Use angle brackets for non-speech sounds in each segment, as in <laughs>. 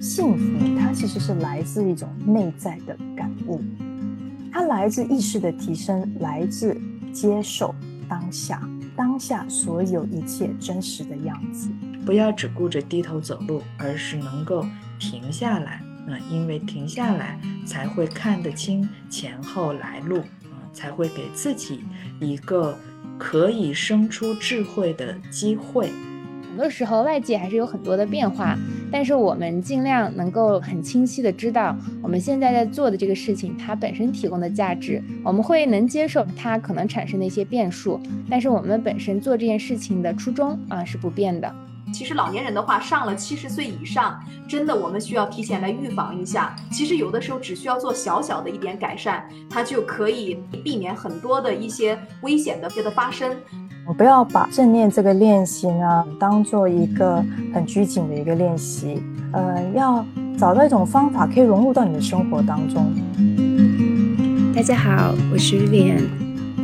幸福它其实是来自一种内在的感悟，它来自意识的提升，来自接受当下，当下所有一切真实的样子。不要只顾着低头走路，而是能够停下来。嗯，因为停下来才会看得清前后来路，啊，才会给自己一个可以生出智慧的机会。很多时候，外界还是有很多的变化，但是我们尽量能够很清晰的知道我们现在在做的这个事情，它本身提供的价值，我们会能接受它可能产生的一些变数，但是我们本身做这件事情的初衷啊是不变的。其实老年人的话，上了七十岁以上，真的我们需要提前来预防一下。其实有的时候只需要做小小的一点改善，它就可以避免很多的一些危险的的发生。不要把正念这个练习呢当做一个很拘谨的一个练习，呃，要找到一种方法可以融入到你的生活当中。大家好，我是 Vivian，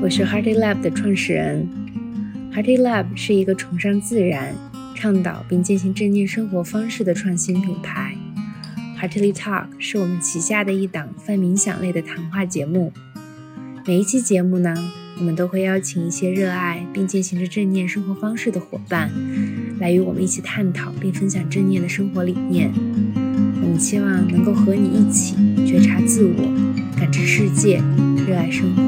我是 Hearty Lab 的创始人。Hearty Lab 是一个崇尚自然、倡导并践行正念生活方式的创新品牌。Heartily Talk 是我们旗下的一档泛冥想类的谈话节目。每一期节目呢。我们都会邀请一些热爱并践行着正念生活方式的伙伴，来与我们一起探讨并分享正念的生活理念。我们希望能够和你一起觉察自我、感知世界、热爱生活。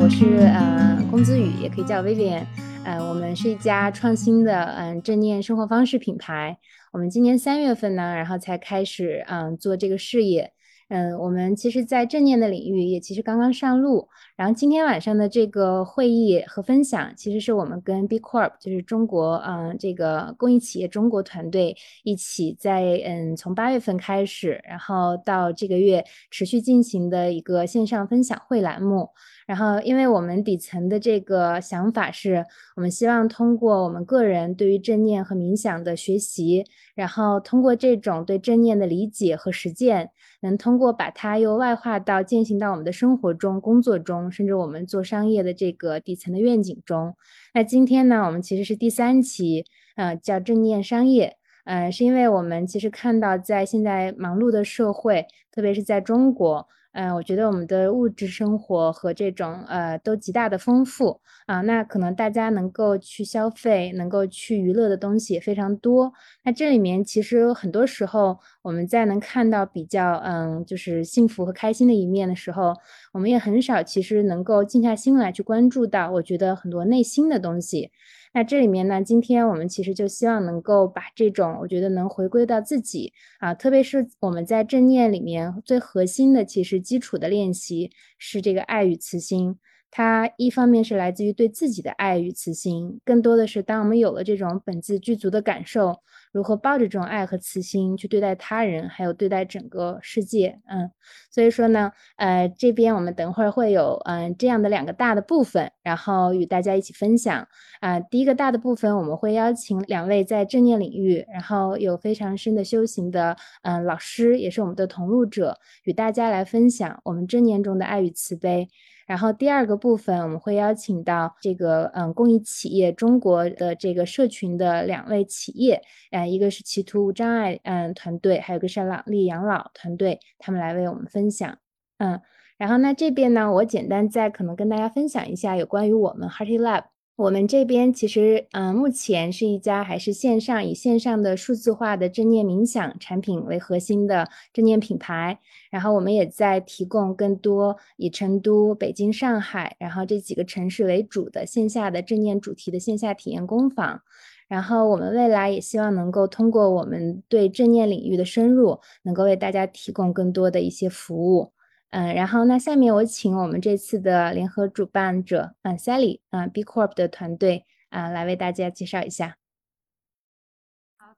我是呃龚子宇，也可以叫 Vivian。呃，我们是一家创新的嗯正念生活方式品牌。我们今年三月份呢，然后才开始嗯做这个事业。嗯，我们其实，在正念的领域也其实刚刚上路。然后今天晚上的这个会议和分享，其实是我们跟 B Corp，就是中国嗯这个公益企业中国团队一起在嗯从八月份开始，然后到这个月持续进行的一个线上分享会栏目。然后，因为我们底层的这个想法是，我们希望通过我们个人对于正念和冥想的学习，然后通过这种对正念的理解和实践，能通过把它又外化到践行到我们的生活中、工作中，甚至我们做商业的这个底层的愿景中。那今天呢，我们其实是第三期，呃，叫正念商业，呃，是因为我们其实看到在现在忙碌的社会，特别是在中国。嗯，我觉得我们的物质生活和这种呃都极大的丰富啊，那可能大家能够去消费、能够去娱乐的东西也非常多。那这里面其实很多时候我们在能看到比较嗯就是幸福和开心的一面的时候，我们也很少其实能够静下心来去关注到，我觉得很多内心的东西。那这里面呢，今天我们其实就希望能够把这种，我觉得能回归到自己啊，特别是我们在正念里面最核心的，其实基础的练习是这个爱与慈心。它一方面是来自于对自己的爱与慈心，更多的是当我们有了这种本自具足的感受。如何抱着这种爱和慈心去对待他人，还有对待整个世界？嗯，所以说呢，呃，这边我们等会儿会有嗯这样的两个大的部分，然后与大家一起分享。啊，第一个大的部分，我们会邀请两位在正念领域，然后有非常深的修行的嗯老师，也是我们的同路者，与大家来分享我们正念中的爱与慈悲。然后第二个部分，我们会邀请到这个嗯公益企业中国的这个社群的两位企业，呃，一个是企图无障碍嗯团队，还有个是朗丽养老团队，他们来为我们分享。嗯，然后那这边呢，我简单再可能跟大家分享一下有关于我们 Hearty Lab。我们这边其实，嗯，目前是一家还是线上以线上的数字化的正念冥想产品为核心的正念品牌。然后我们也在提供更多以成都、北京、上海，然后这几个城市为主的线下的正念主题的线下体验工坊。然后我们未来也希望能够通过我们对正念领域的深入，能够为大家提供更多的一些服务。嗯，然后那下面我请我们这次的联合主办者，嗯，Sally，嗯，B Corp 的团队，啊，来为大家介绍一下。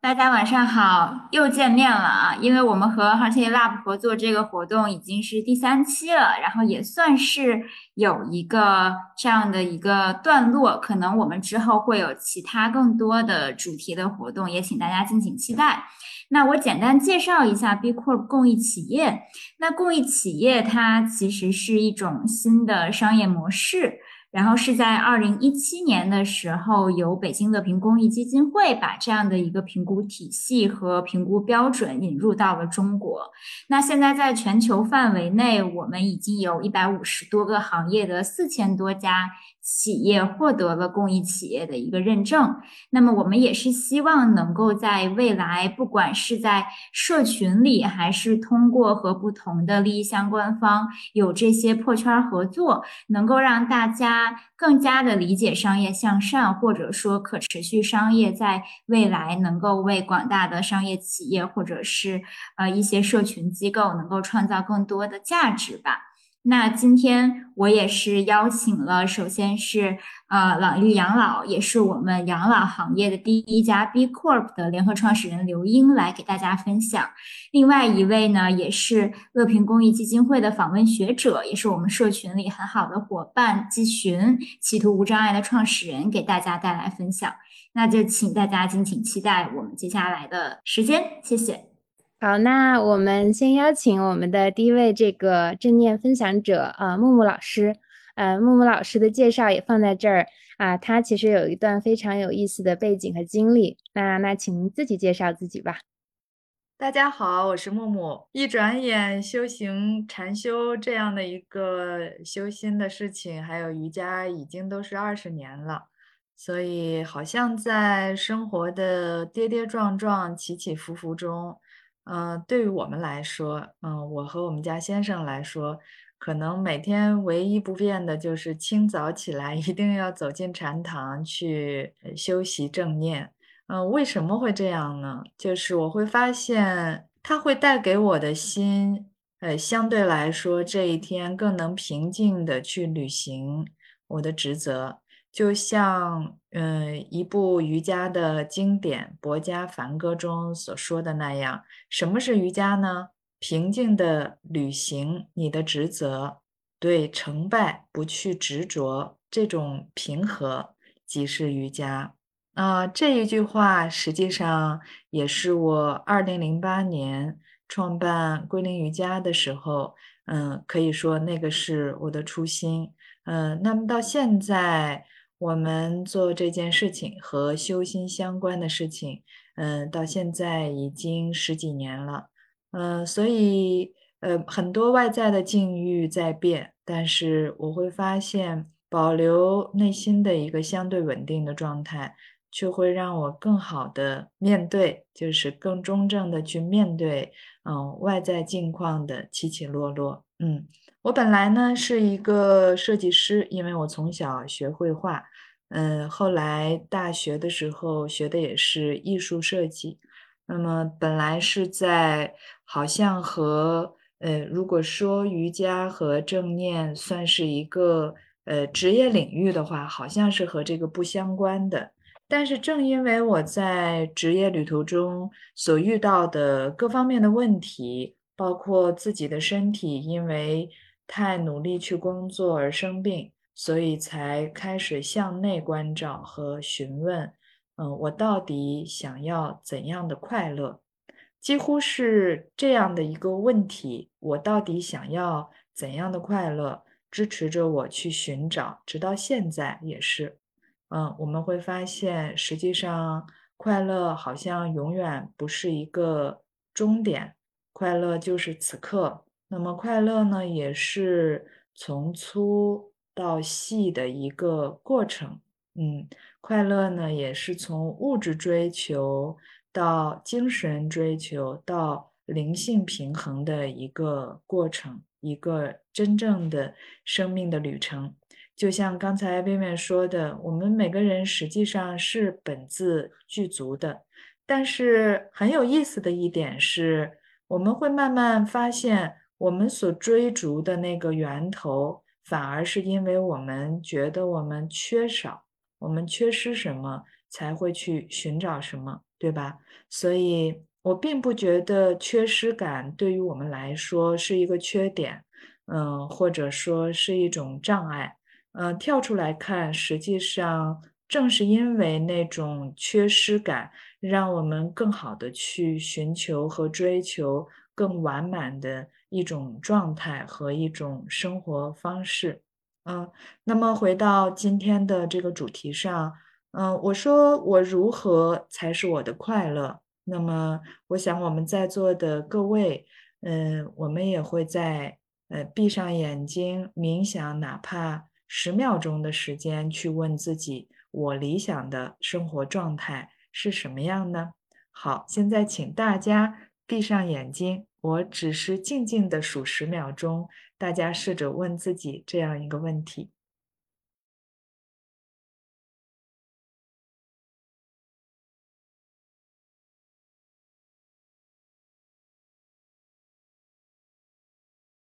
大家晚上好，又见面了啊！因为我们和 Hearty Lab 合作这个活动已经是第三期了，然后也算是有一个这样的一个段落，可能我们之后会有其他更多的主题的活动，也请大家敬请期待。那我简单介绍一下 B Corp 公益企业。那公益企业它其实是一种新的商业模式，然后是在二零一七年的时候，由北京乐平公益基金会把这样的一个评估体系和评估标准引入到了中国。那现在在全球范围内，我们已经有一百五十多个行业的四千多家。企业获得了公益企业的一个认证，那么我们也是希望能够在未来，不管是在社群里，还是通过和不同的利益相关方有这些破圈合作，能够让大家更加的理解商业向善，或者说可持续商业，在未来能够为广大的商业企业或者是呃一些社群机构能够创造更多的价值吧。那今天我也是邀请了，首先是呃朗玉养老，也是我们养老行业的第一家 B Corp 的联合创始人刘英来给大家分享。另外一位呢，也是乐平公益基金会的访问学者，也是我们社群里很好的伙伴季寻，企图无障碍的创始人，给大家带来分享。那就请大家敬请期待我们接下来的时间，谢谢。好，那我们先邀请我们的第一位这个正念分享者啊，木木老师。呃，木木老师的介绍也放在这儿啊，他其实有一段非常有意思的背景和经历。那那，请您自己介绍自己吧。大家好，我是木木。一转眼，修行禅修这样的一个修心的事情，还有瑜伽，已经都是二十年了。所以，好像在生活的跌跌撞撞、起起伏伏中。嗯，对于我们来说，嗯，我和我们家先生来说，可能每天唯一不变的就是清早起来 <laughs> 一定要走进禅堂去修习正念。嗯，为什么会这样呢？就是我会发现，它会带给我的心，呃，相对来说这一天更能平静的去履行我的职责。就像，嗯，一部瑜伽的经典《薄伽梵歌》中所说的那样，什么是瑜伽呢？平静的履行你的职责，对成败不去执着，这种平和即是瑜伽。啊，这一句话实际上也是我二零零八年创办归零瑜伽的时候，嗯，可以说那个是我的初心。嗯，那么到现在。我们做这件事情和修心相关的事情，嗯，到现在已经十几年了，嗯，所以呃，很多外在的境遇在变，但是我会发现，保留内心的一个相对稳定的状态，却会让我更好的面对，就是更中正的去面对，嗯，外在境况的起起落落，嗯。我本来呢是一个设计师，因为我从小学绘画，嗯，后来大学的时候学的也是艺术设计。那么本来是在好像和呃，如果说瑜伽和正念算是一个呃职业领域的话，好像是和这个不相关的。但是正因为我在职业旅途中所遇到的各方面的问题，包括自己的身体，因为太努力去工作而生病，所以才开始向内关照和询问，嗯，我到底想要怎样的快乐？几乎是这样的一个问题：我到底想要怎样的快乐？支持着我去寻找，直到现在也是。嗯，我们会发现，实际上快乐好像永远不是一个终点，快乐就是此刻。那么快乐呢，也是从粗到细的一个过程。嗯，快乐呢，也是从物质追求到精神追求到灵性平衡的一个过程，一个真正的生命的旅程。就像刚才薇薇说的，我们每个人实际上是本自具足的。但是很有意思的一点是，我们会慢慢发现。我们所追逐的那个源头，反而是因为我们觉得我们缺少，我们缺失什么，才会去寻找什么，对吧？所以我并不觉得缺失感对于我们来说是一个缺点，嗯，或者说是一种障碍。嗯，跳出来看，实际上正是因为那种缺失感，让我们更好的去寻求和追求更完满的。一种状态和一种生活方式，嗯，那么回到今天的这个主题上，嗯，我说我如何才是我的快乐？那么，我想我们在座的各位，嗯，我们也会在呃闭上眼睛冥想，哪怕十秒钟的时间，去问自己：我理想的生活状态是什么样呢？好，现在请大家闭上眼睛，我只是静静的数十秒钟，大家试着问自己这样一个问题。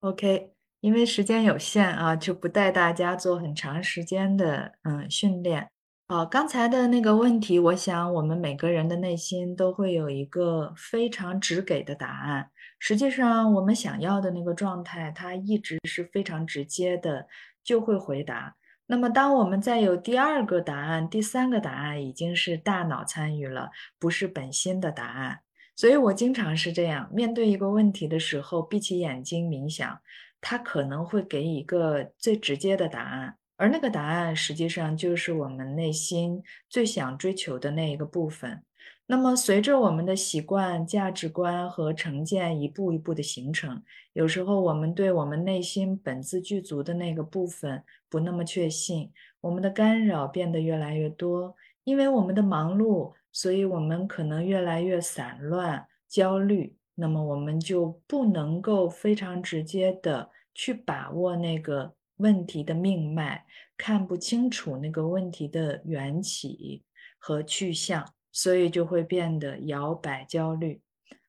OK，因为时间有限啊，就不带大家做很长时间的嗯训练。好，刚才的那个问题，我想我们每个人的内心都会有一个非常直给的答案。实际上，我们想要的那个状态，它一直是非常直接的，就会回答。那么，当我们再有第二个答案、第三个答案，已经是大脑参与了，不是本心的答案。所以我经常是这样，面对一个问题的时候，闭起眼睛冥想，它可能会给一个最直接的答案，而那个答案实际上就是我们内心最想追求的那一个部分。那么，随着我们的习惯、价值观和成见一步一步的形成，有时候我们对我们内心本自具足的那个部分不那么确信，我们的干扰变得越来越多，因为我们的忙碌。所以，我们可能越来越散乱、焦虑，那么我们就不能够非常直接的去把握那个问题的命脉，看不清楚那个问题的缘起和去向，所以就会变得摇摆、焦虑。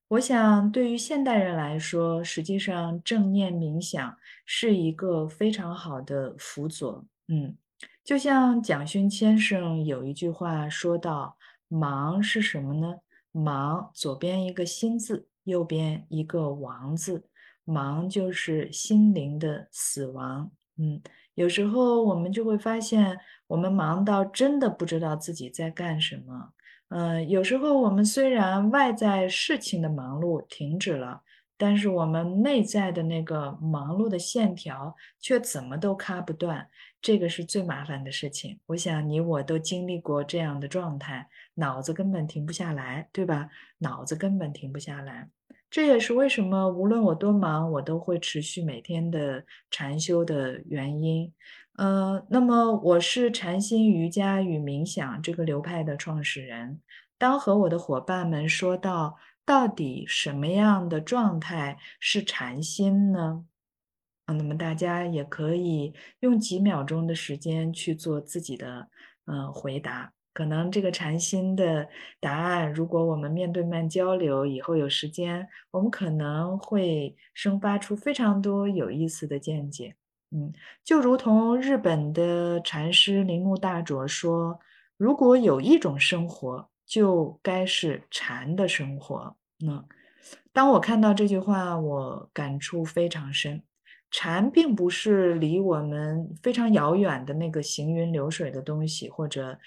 我想，对于现代人来说，实际上正念冥想是一个非常好的辅佐。嗯，就像蒋勋先生有一句话说到。忙是什么呢？忙左边一个心字，右边一个亡字，忙就是心灵的死亡。嗯，有时候我们就会发现，我们忙到真的不知道自己在干什么。嗯，有时候我们虽然外在事情的忙碌停止了，但是我们内在的那个忙碌的线条却怎么都卡不断。这个是最麻烦的事情。我想你我都经历过这样的状态。脑子根本停不下来，对吧？脑子根本停不下来，这也是为什么无论我多忙，我都会持续每天的禅修的原因。呃，那么我是禅心瑜伽与冥想这个流派的创始人。当和我的伙伴们说到到底什么样的状态是禅心呢？啊，那么大家也可以用几秒钟的时间去做自己的呃回答。可能这个禅心的答案，如果我们面对面交流，以后有时间，我们可能会生发出非常多有意思的见解。嗯，就如同日本的禅师铃木大拙说：“如果有一种生活，就该是禅的生活。”那当我看到这句话，我感触非常深。禅并不是离我们非常遥远的那个行云流水的东西，或者。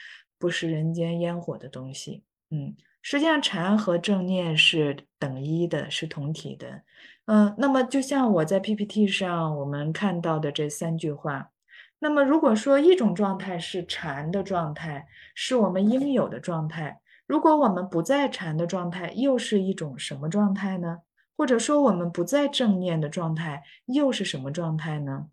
不食人间烟火的东西，嗯，实际上禅和正念是等一的，是同体的，嗯，那么就像我在 PPT 上我们看到的这三句话，那么如果说一种状态是禅的状态，是我们应有的状态，如果我们不在禅的状态，又是一种什么状态呢？或者说我们不在正念的状态，又是什么状态呢？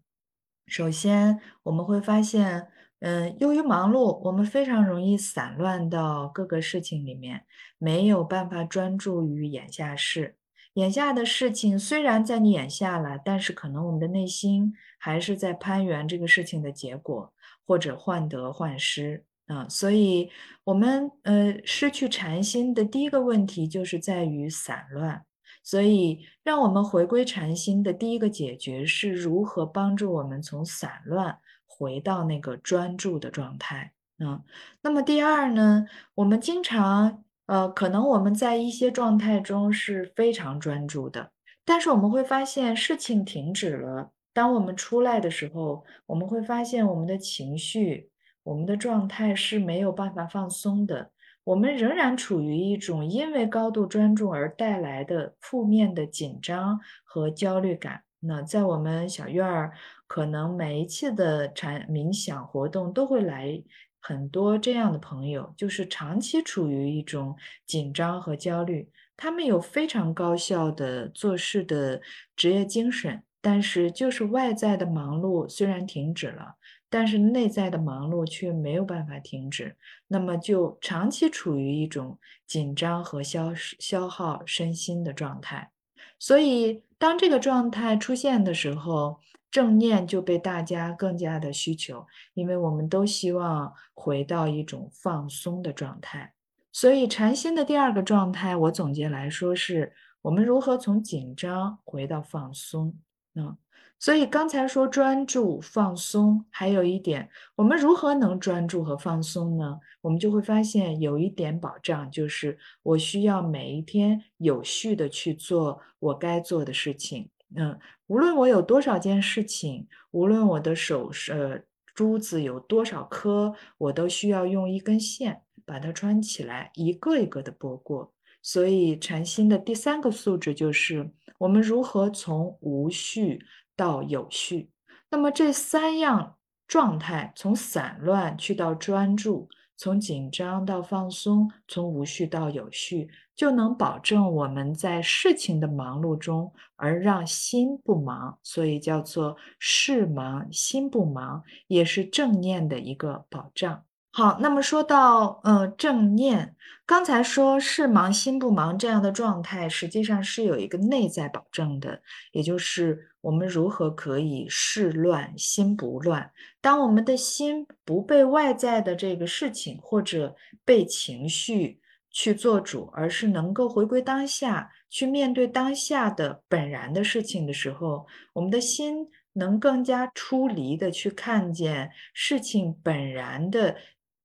首先我们会发现。嗯，由于忙碌，我们非常容易散乱到各个事情里面，没有办法专注于眼下事。眼下的事情虽然在你眼下了，但是可能我们的内心还是在攀援这个事情的结果，或者患得患失啊。所以，我们呃失去禅心的第一个问题就是在于散乱。所以，让我们回归禅心的第一个解决是如何帮助我们从散乱。回到那个专注的状态，嗯，那么第二呢，我们经常，呃，可能我们在一些状态中是非常专注的，但是我们会发现事情停止了。当我们出来的时候，我们会发现我们的情绪、我们的状态是没有办法放松的，我们仍然处于一种因为高度专注而带来的负面的紧张和焦虑感。那在我们小院儿，可能每一次的禅冥想活动都会来很多这样的朋友，就是长期处于一种紧张和焦虑。他们有非常高效的做事的职业精神，但是就是外在的忙碌虽然停止了，但是内在的忙碌却没有办法停止，那么就长期处于一种紧张和消消耗身心的状态。所以，当这个状态出现的时候，正念就被大家更加的需求，因为我们都希望回到一种放松的状态。所以，禅心的第二个状态，我总结来说是我们如何从紧张回到放松。嗯，所以刚才说专注放松，还有一点，我们如何能专注和放松呢？我们就会发现有一点保障，就是我需要每一天有序的去做我该做的事情。嗯，无论我有多少件事情，无论我的手是珠子有多少颗，我都需要用一根线。把它穿起来，一个一个的拨过。所以禅心的第三个素质就是我们如何从无序到有序。那么这三样状态，从散乱去到专注，从紧张到放松，从无序到有序，就能保证我们在事情的忙碌中而让心不忙。所以叫做事忙心不忙，也是正念的一个保障。好，那么说到呃正念，刚才说事忙心不忙这样的状态，实际上是有一个内在保证的，也就是我们如何可以事乱心不乱。当我们的心不被外在的这个事情或者被情绪去做主，而是能够回归当下，去面对当下的本然的事情的时候，我们的心能更加出离的去看见事情本然的。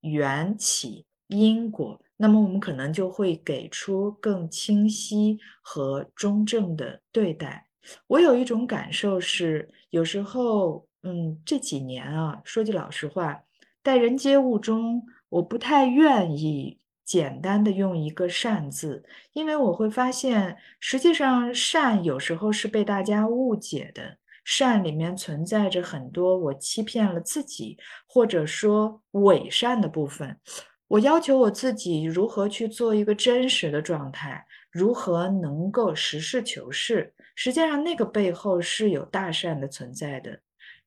缘起因果，那么我们可能就会给出更清晰和中正的对待。我有一种感受是，有时候，嗯，这几年啊，说句老实话，待人接物中，我不太愿意简单的用一个善字，因为我会发现，实际上善有时候是被大家误解的。善里面存在着很多我欺骗了自己，或者说伪善的部分。我要求我自己如何去做一个真实的状态，如何能够实事求是。实际上，那个背后是有大善的存在的。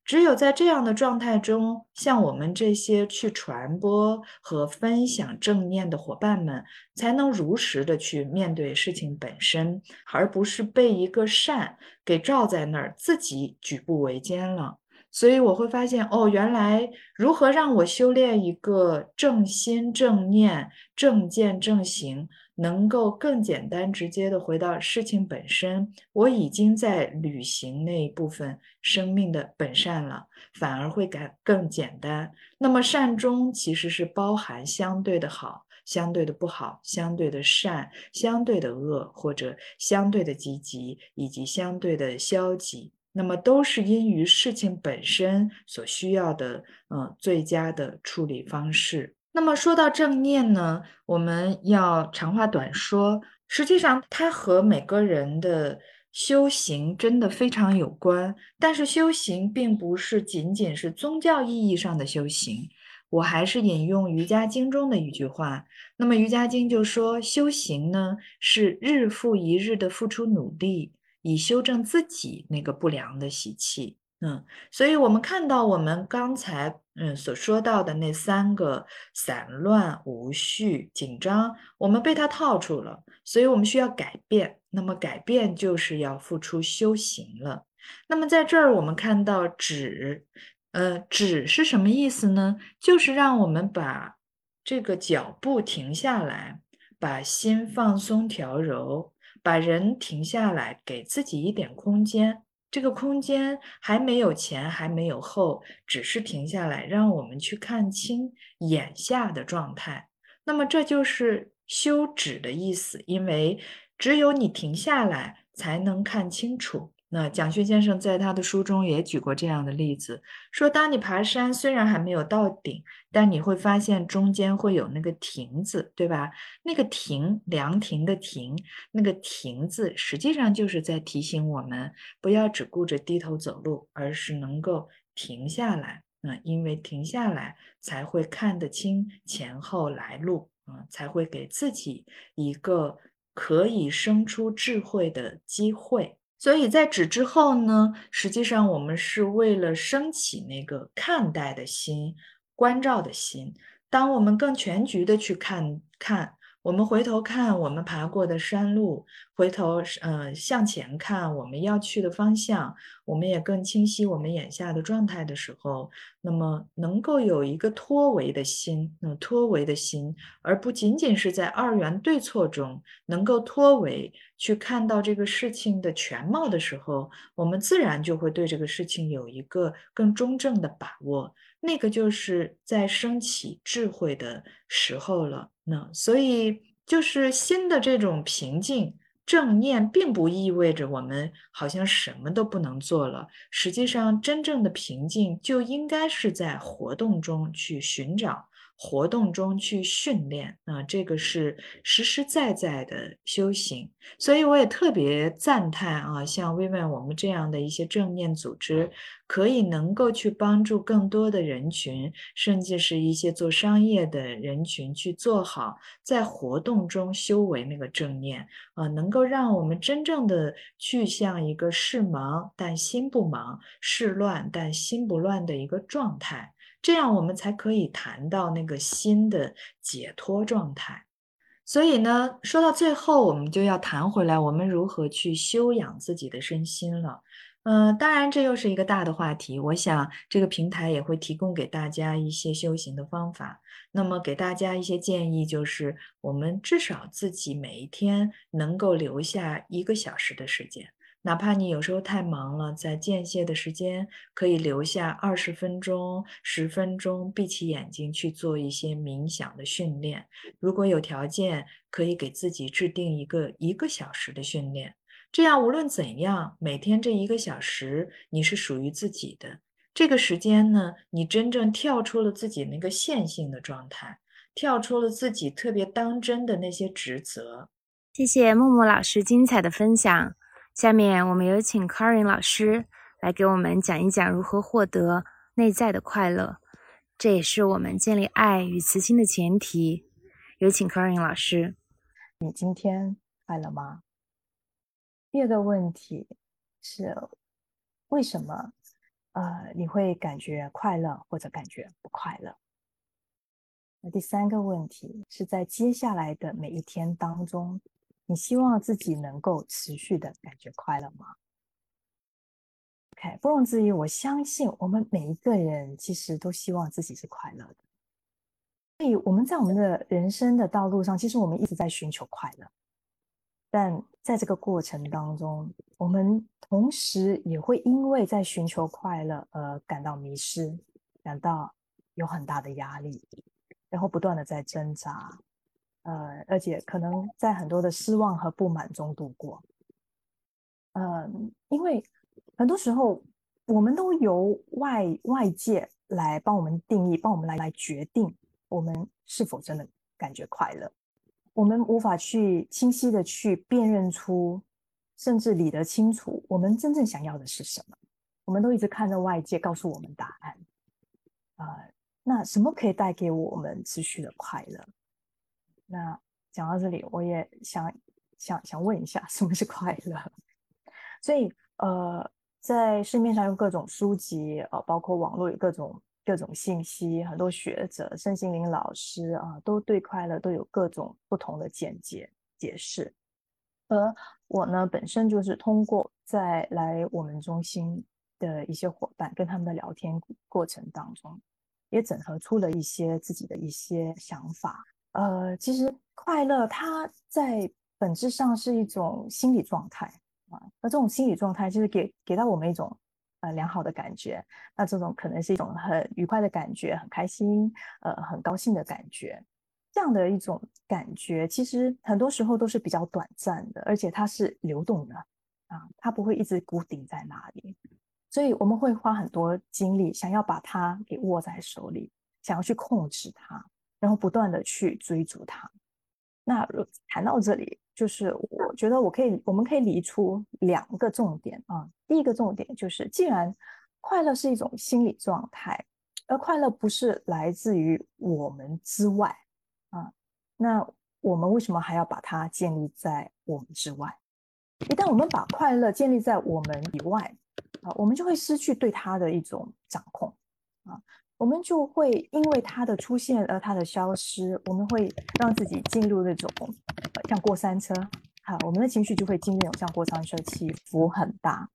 只有在这样的状态中，像我们这些去传播和分享正念的伙伴们，才能如实的去面对事情本身，而不是被一个善给罩在那儿，自己举步维艰了。所以我会发现，哦，原来如何让我修炼一个正心、正念、正见、正行。能够更简单直接的回到事情本身，我已经在履行那一部分生命的本善了，反而会感更简单。那么善中其实是包含相对的好、相对的不好、相对的善、相对的恶，或者相对的积极以及相对的消极，那么都是因于事情本身所需要的，嗯，最佳的处理方式。那么说到正念呢，我们要长话短说。实际上，它和每个人的修行真的非常有关。但是，修行并不是仅仅是宗教意义上的修行。我还是引用《瑜伽经》中的一句话。那么，《瑜伽经》就说，修行呢是日复一日的付出努力，以修正自己那个不良的习气。嗯，所以我们看到我们刚才嗯所说到的那三个散乱、无序、紧张，我们被它套住了，所以我们需要改变。那么改变就是要付出修行了。那么在这儿我们看到止，呃，止是什么意思呢？就是让我们把这个脚步停下来，把心放松调柔，把人停下来，给自己一点空间。这个空间还没有前，还没有后，只是停下来，让我们去看清眼下的状态。那么这就是休止的意思，因为只有你停下来，才能看清楚。那蒋勋先生在他的书中也举过这样的例子，说当你爬山，虽然还没有到顶，但你会发现中间会有那个亭子，对吧？那个亭，凉亭的亭，那个亭子，实际上就是在提醒我们，不要只顾着低头走路，而是能够停下来。嗯，因为停下来才会看得清前后来路，啊，才会给自己一个可以生出智慧的机会。所以在止之后呢，实际上我们是为了升起那个看待的心、关照的心。当我们更全局的去看看。我们回头看我们爬过的山路，回头呃向前看我们要去的方向，我们也更清晰我们眼下的状态的时候，那么能够有一个脱维的心，那脱维的心，而不仅仅是在二元对错中能够脱维，去看到这个事情的全貌的时候，我们自然就会对这个事情有一个更中正的把握。那个就是在升起智慧的时候了。那所以就是新的这种平静、正念，并不意味着我们好像什么都不能做了。实际上，真正的平静就应该是在活动中去寻找。活动中去训练啊，这个是实实在在的修行，所以我也特别赞叹啊，像微问我们这样的一些正念组织，可以能够去帮助更多的人群，甚至是一些做商业的人群去做好在活动中修为那个正念啊，能够让我们真正的去向一个事忙但心不忙，事乱但心不乱的一个状态。这样我们才可以谈到那个心的解脱状态。所以呢，说到最后，我们就要谈回来，我们如何去修养自己的身心了。嗯，当然这又是一个大的话题。我想这个平台也会提供给大家一些修行的方法。那么给大家一些建议，就是我们至少自己每一天能够留下一个小时的时间。哪怕你有时候太忙了，在间歇的时间可以留下二十分钟、十分钟，闭起眼睛去做一些冥想的训练。如果有条件，可以给自己制定一个一个小时的训练。这样无论怎样，每天这一个小时你是属于自己的。这个时间呢，你真正跳出了自己那个线性的状态，跳出了自己特别当真的那些职责。谢谢木木老师精彩的分享。下面我们有请 Karin 老师来给我们讲一讲如何获得内在的快乐，这也是我们建立爱与慈心的前提。有请 Karin 老师。你今天快乐吗？第二个问题是为什么呃你会感觉快乐或者感觉不快乐？那第三个问题是在接下来的每一天当中。你希望自己能够持续的感觉快乐吗？OK，不容置疑，我相信我们每一个人其实都希望自己是快乐的。所以我们在我们的人生的道路上，其实我们一直在寻求快乐，但在这个过程当中，我们同时也会因为在寻求快乐而感到迷失，感到有很大的压力，然后不断的在挣扎。呃，而且可能在很多的失望和不满中度过。嗯，因为很多时候我们都由外外界来帮我们定义，帮我们来来决定我们是否真的感觉快乐。我们无法去清晰的去辨认出，甚至理得清楚我们真正想要的是什么。我们都一直看着外界告诉我们答案。啊，那什么可以带给我们持续的快乐？那讲到这里，我也想想想问一下，什么是快乐？<laughs> 所以，呃，在市面上有各种书籍，呃，包括网络有各种各种信息，很多学者、身心灵老师啊，都对快乐都有各种不同的见解解释。而我呢，本身就是通过在来我们中心的一些伙伴跟他们的聊天过程当中，也整合出了一些自己的一些想法。呃，其实快乐它在本质上是一种心理状态啊，那这种心理状态就是给给到我们一种呃良好的感觉，那这种可能是一种很愉快的感觉，很开心，呃，很高兴的感觉，这样的一种感觉，其实很多时候都是比较短暂的，而且它是流动的，啊，它不会一直固定在那里，所以我们会花很多精力想要把它给握在手里，想要去控制它，然后不断的去追逐它。那谈到这里，就是我觉得我可以，我们可以理出两个重点啊。第一个重点就是，既然快乐是一种心理状态，而快乐不是来自于我们之外啊，那我们为什么还要把它建立在我们之外？一旦我们把快乐建立在我们以外啊，我们就会失去对它的一种掌控啊，我们就会因为它的出现而它的消失，我们会让自己进入那种像过山车，好，我们的情绪就会进入那种像过山车，起伏很大，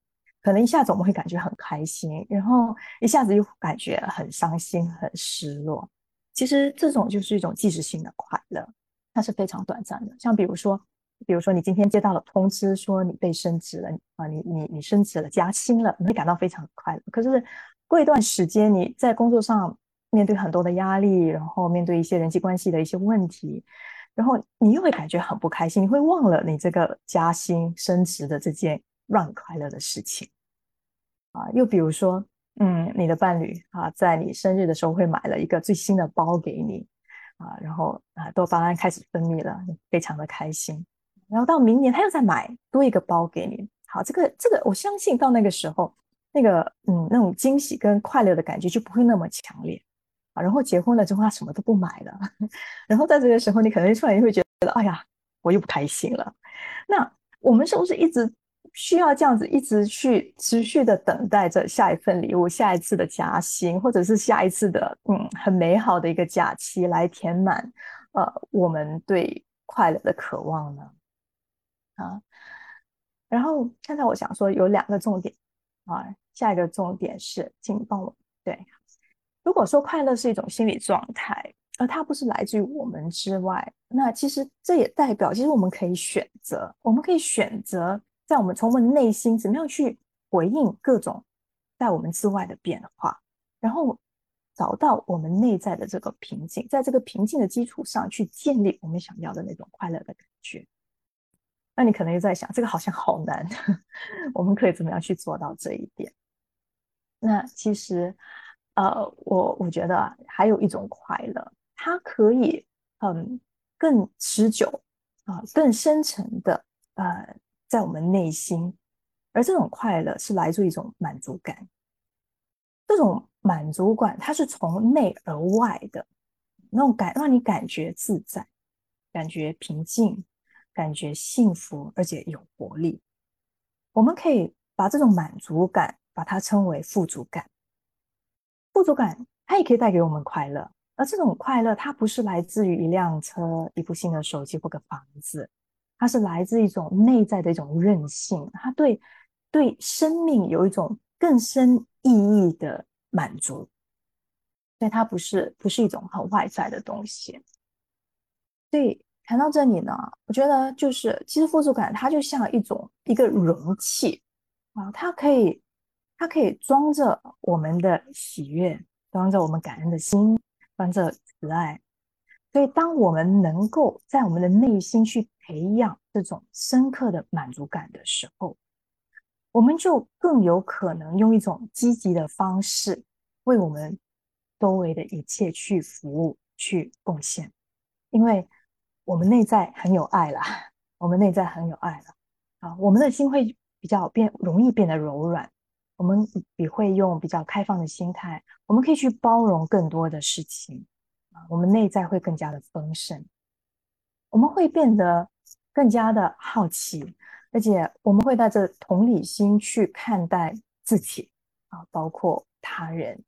可能一下子我们会感觉很开心，然后一下子又感觉很伤心、很失落。其实这种就是一种即时性的快乐，它是非常短暂的，像比如说。比如说，你今天接到了通知，说你被升职了啊，你你你升职了，加薪了，你会感到非常快乐。可是过一段时间，你在工作上面对很多的压力，然后面对一些人际关系的一些问题，然后你又会感觉很不开心，你会忘了你这个加薪升职的这件让你快乐的事情啊。又比如说，嗯，你的伴侣啊，在你生日的时候会买了一个最新的包给你啊，然后啊，多巴胺开始分泌了，非常的开心。然后到明年他又再买多一个包给你，好，这个这个我相信到那个时候，那个嗯那种惊喜跟快乐的感觉就不会那么强烈啊。然后结婚了之后他什么都不买了，<laughs> 然后在这个时候你可能突然就会觉得，哎呀，我又不开心了。那我们是不是一直需要这样子，一直去持续的等待着下一份礼物、下一次的加薪，或者是下一次的嗯很美好的一个假期来填满呃我们对快乐的渴望呢？啊，然后现在我想说有两个重点啊，下一个重点是，请帮我对。如果说快乐是一种心理状态，而它不是来自于我们之外，那其实这也代表，其实我们可以选择，我们可以选择在我们从我们内心怎么样去回应各种在我们之外的变化，然后找到我们内在的这个平静，在这个平静的基础上去建立我们想要的那种快乐的感觉。那你可能又在想，这个好像好难，<laughs> 我们可以怎么样去做到这一点？那其实，呃，我我觉得还有一种快乐，它可以嗯更持久啊，更深层的呃在我们内心，而这种快乐是来自一种满足感。这种满足感，它是从内而外的那种感，让你感觉自在，感觉平静。感觉幸福而且有活力，我们可以把这种满足感把它称为富足感。富足感它也可以带给我们快乐，而这种快乐它不是来自于一辆车、一部新的手机或个房子，它是来自一种内在的一种韧性，它对对生命有一种更深意义的满足，所以它不是不是一种很外在的东西，所以。谈到这里呢，我觉得就是其实富足感它就像一种一个容器啊，它可以它可以装着我们的喜悦，装着我们感恩的心，装着慈爱。所以，当我们能够在我们的内心去培养这种深刻的满足感的时候，我们就更有可能用一种积极的方式为我们周围的一切去服务、去贡献，因为。我们内在很有爱了，我们内在很有爱了啊！我们的心会比较变，容易变得柔软。我们也会用比较开放的心态，我们可以去包容更多的事情啊！我们内在会更加的丰盛，我们会变得更加的好奇，而且我们会带着同理心去看待自己啊，包括他人，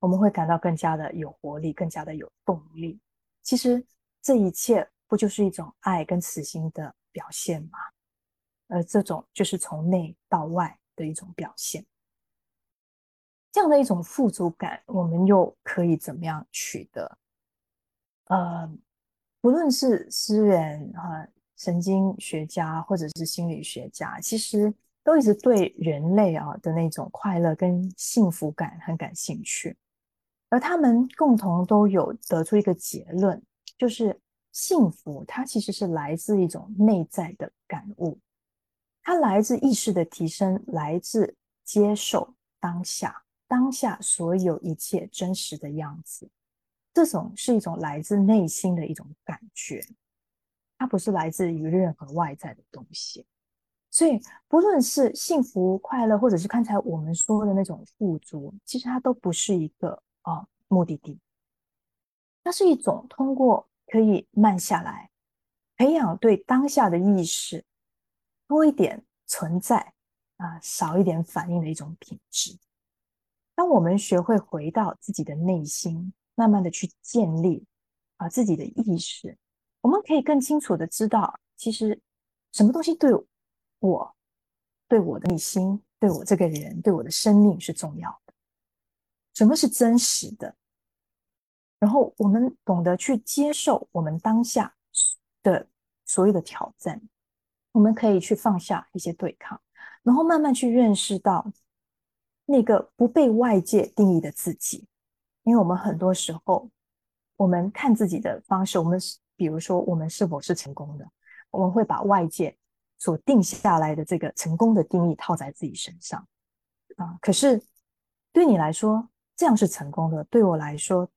我们会感到更加的有活力，更加的有动力。其实这一切。不就是一种爱跟慈心的表现吗？而这种就是从内到外的一种表现。这样的一种富足感，我们又可以怎么样取得？呃，不论是诗人啊、神经学家或者是心理学家，其实都一直对人类啊的那种快乐跟幸福感很感兴趣，而他们共同都有得出一个结论，就是。幸福，它其实是来自一种内在的感悟，它来自意识的提升，来自接受当下，当下所有一切真实的样子。这种是一种来自内心的一种感觉，它不是来自于任何外在的东西。所以，不论是幸福、快乐，或者是刚才我们说的那种富足，其实它都不是一个啊目的地。它是一种通过可以慢下来，培养对当下的意识，多一点存在啊，少一点反应的一种品质。当我们学会回到自己的内心，慢慢的去建立啊自己的意识，我们可以更清楚的知道，其实什么东西对我、对我的内心、对我这个人、对我的生命是重要的，什么是真实的。然后我们懂得去接受我们当下的所有的挑战，我们可以去放下一些对抗，然后慢慢去认识到那个不被外界定义的自己。因为我们很多时候，我们看自己的方式，我们比如说我们是否是成功的，我们会把外界所定下来的这个成功的定义套在自己身上啊。可是对你来说，这样是成功的；对我来说，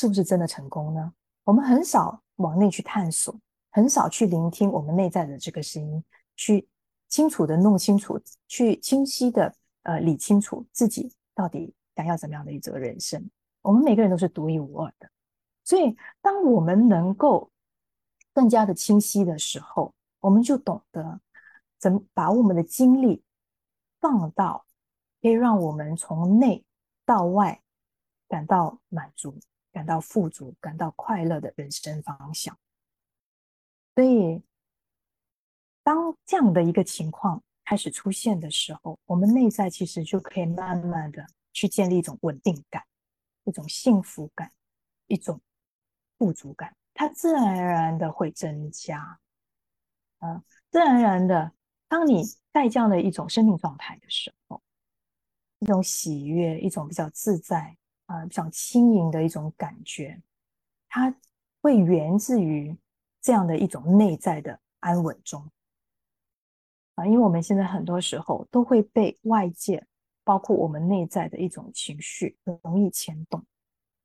是不是真的成功呢？我们很少往内去探索，很少去聆听我们内在的这个声音，去清楚的弄清楚，去清晰的呃理清楚自己到底想要怎么样的一则人生。我们每个人都是独一无二的，所以当我们能够更加的清晰的时候，我们就懂得怎把我们的精力放到可以让我们从内到外感到满足。感到富足、感到快乐的人生方向。所以，当这样的一个情况开始出现的时候，我们内在其实就可以慢慢的去建立一种稳定感、一种幸福感、一种富足感，它自然而然的会增加。嗯，自然而然的，当你在这样的一种生命状态的时候，一种喜悦，一种比较自在。啊，比较轻盈的一种感觉，它会源自于这样的一种内在的安稳中啊。因为我们现在很多时候都会被外界，包括我们内在的一种情绪容易牵动。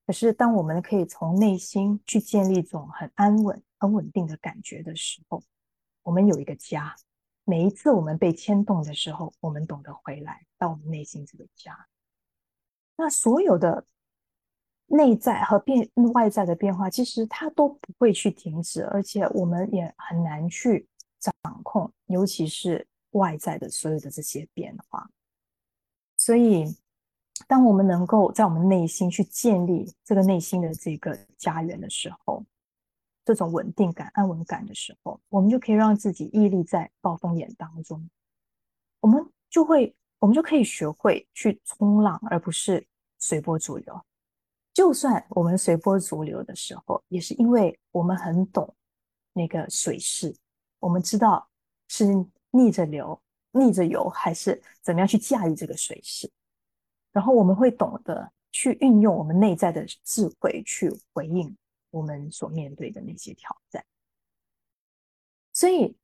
可是，当我们可以从内心去建立一种很安稳、很稳定的感觉的时候，我们有一个家。每一次我们被牵动的时候，我们懂得回来到我们内心这个家。那所有的。内在和变外在的变化，其实它都不会去停止，而且我们也很难去掌控，尤其是外在的所有的这些变化。所以，当我们能够在我们内心去建立这个内心的这个家园的时候，这种稳定感、安稳感的时候，我们就可以让自己屹立在暴风眼当中，我们就会，我们就可以学会去冲浪，而不是随波逐流。就算我们随波逐流的时候，也是因为我们很懂那个水势，我们知道是逆着流、逆着游，还是怎么样去驾驭这个水势。然后我们会懂得去运用我们内在的智慧去回应我们所面对的那些挑战。所以，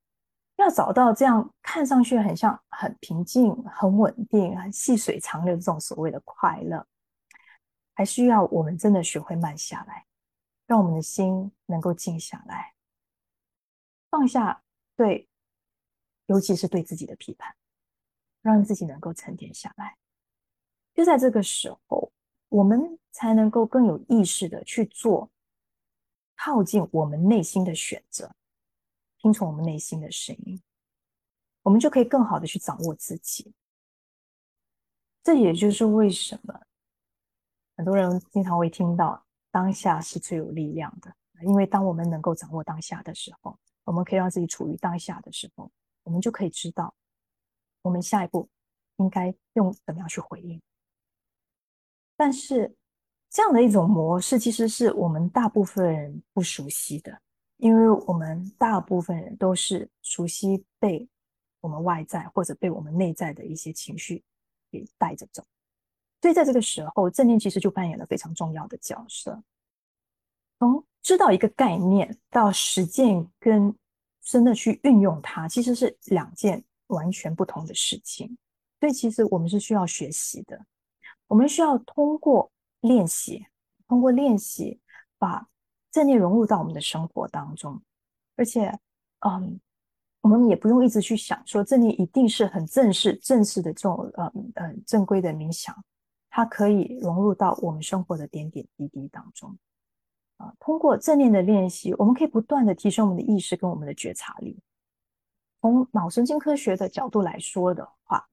要找到这样看上去很像很平静、很稳定、很细水长流这种所谓的快乐。还需要我们真的学会慢下来，让我们的心能够静下来，放下对，尤其是对自己的批判，让自己能够沉淀下来。就在这个时候，我们才能够更有意识的去做靠近我们内心的选择，听从我们内心的声音，我们就可以更好的去掌握自己。这也就是为什么。很多人经常会听到“当下是最有力量的”，因为当我们能够掌握当下的时候，我们可以让自己处于当下的时候，我们就可以知道我们下一步应该用怎么样去回应。但是这样的一种模式，其实是我们大部分人不熟悉的，因为我们大部分人都是熟悉被我们外在或者被我们内在的一些情绪给带着走。所以在这个时候，正念其实就扮演了非常重要的角色。从知道一个概念到实践跟真的去运用它，其实是两件完全不同的事情。所以其实我们是需要学习的，我们需要通过练习，通过练习把正念融入到我们的生活当中，而且，嗯，我们也不用一直去想说正念一定是很正式、正式的这种呃呃正规的冥想，它可以融入到我们生活的点点滴滴当中。啊，通过正念的练习，我们可以不断的提升我们的意识跟我们的觉察力。从脑神经科学的角度来说的话，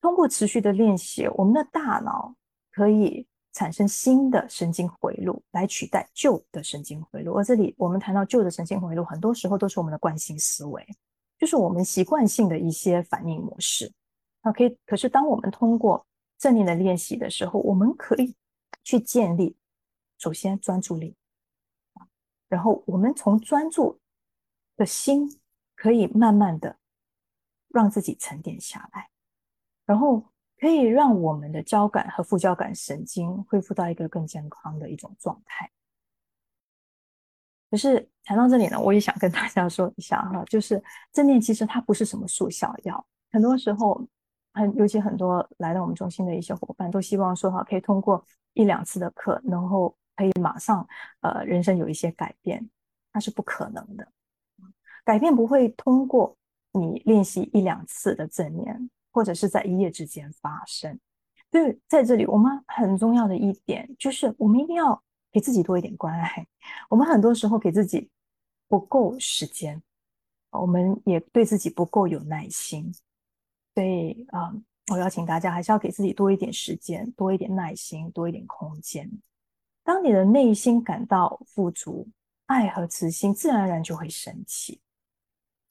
通过持续的练习，我们的大脑可以产生新的神经回路来取代旧的神经回路。而这里我们谈到旧的神经回路，很多时候都是我们的惯性思维，就是我们习惯性的一些反应模式。那可以，可是当我们通过正念的练习的时候，我们可以去建立，首先专注力。然后我们从专注的心，可以慢慢的让自己沉淀下来，然后可以让我们的交感和副交感神经恢复到一个更健康的一种状态。可是谈到这里呢，我也想跟大家说一下哈，就是正念其实它不是什么速效药，很多时候很尤其很多来到我们中心的一些伙伴都希望说哈，可以通过一两次的课，然后。可以马上，呃，人生有一些改变，那是不可能的。改变不会通过你练习一两次的正念，或者是在一夜之间发生。所以在这里，我们很重要的一点就是，我们一定要给自己多一点关爱。我们很多时候给自己不够时间，我们也对自己不够有耐心。所以啊，我邀请大家还是要给自己多一点时间，多一点耐心，多一点空间。当你的内心感到富足，爱和慈心自然而然就会升起，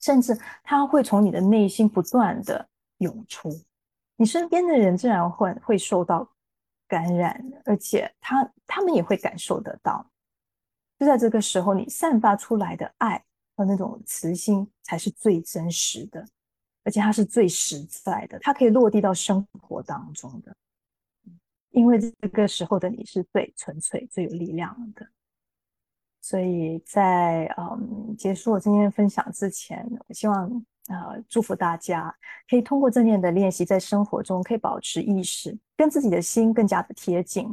甚至它会从你的内心不断的涌出，你身边的人自然会会受到感染，而且他他们也会感受得到。就在这个时候，你散发出来的爱和那种慈心才是最真实的，而且它是最实在的，它可以落地到生活当中的。因为这个时候的你是最纯粹、最有力量的，所以在嗯结束我今天分享之前，我希望呃祝福大家可以通过正念的练习，在生活中可以保持意识，跟自己的心更加的贴近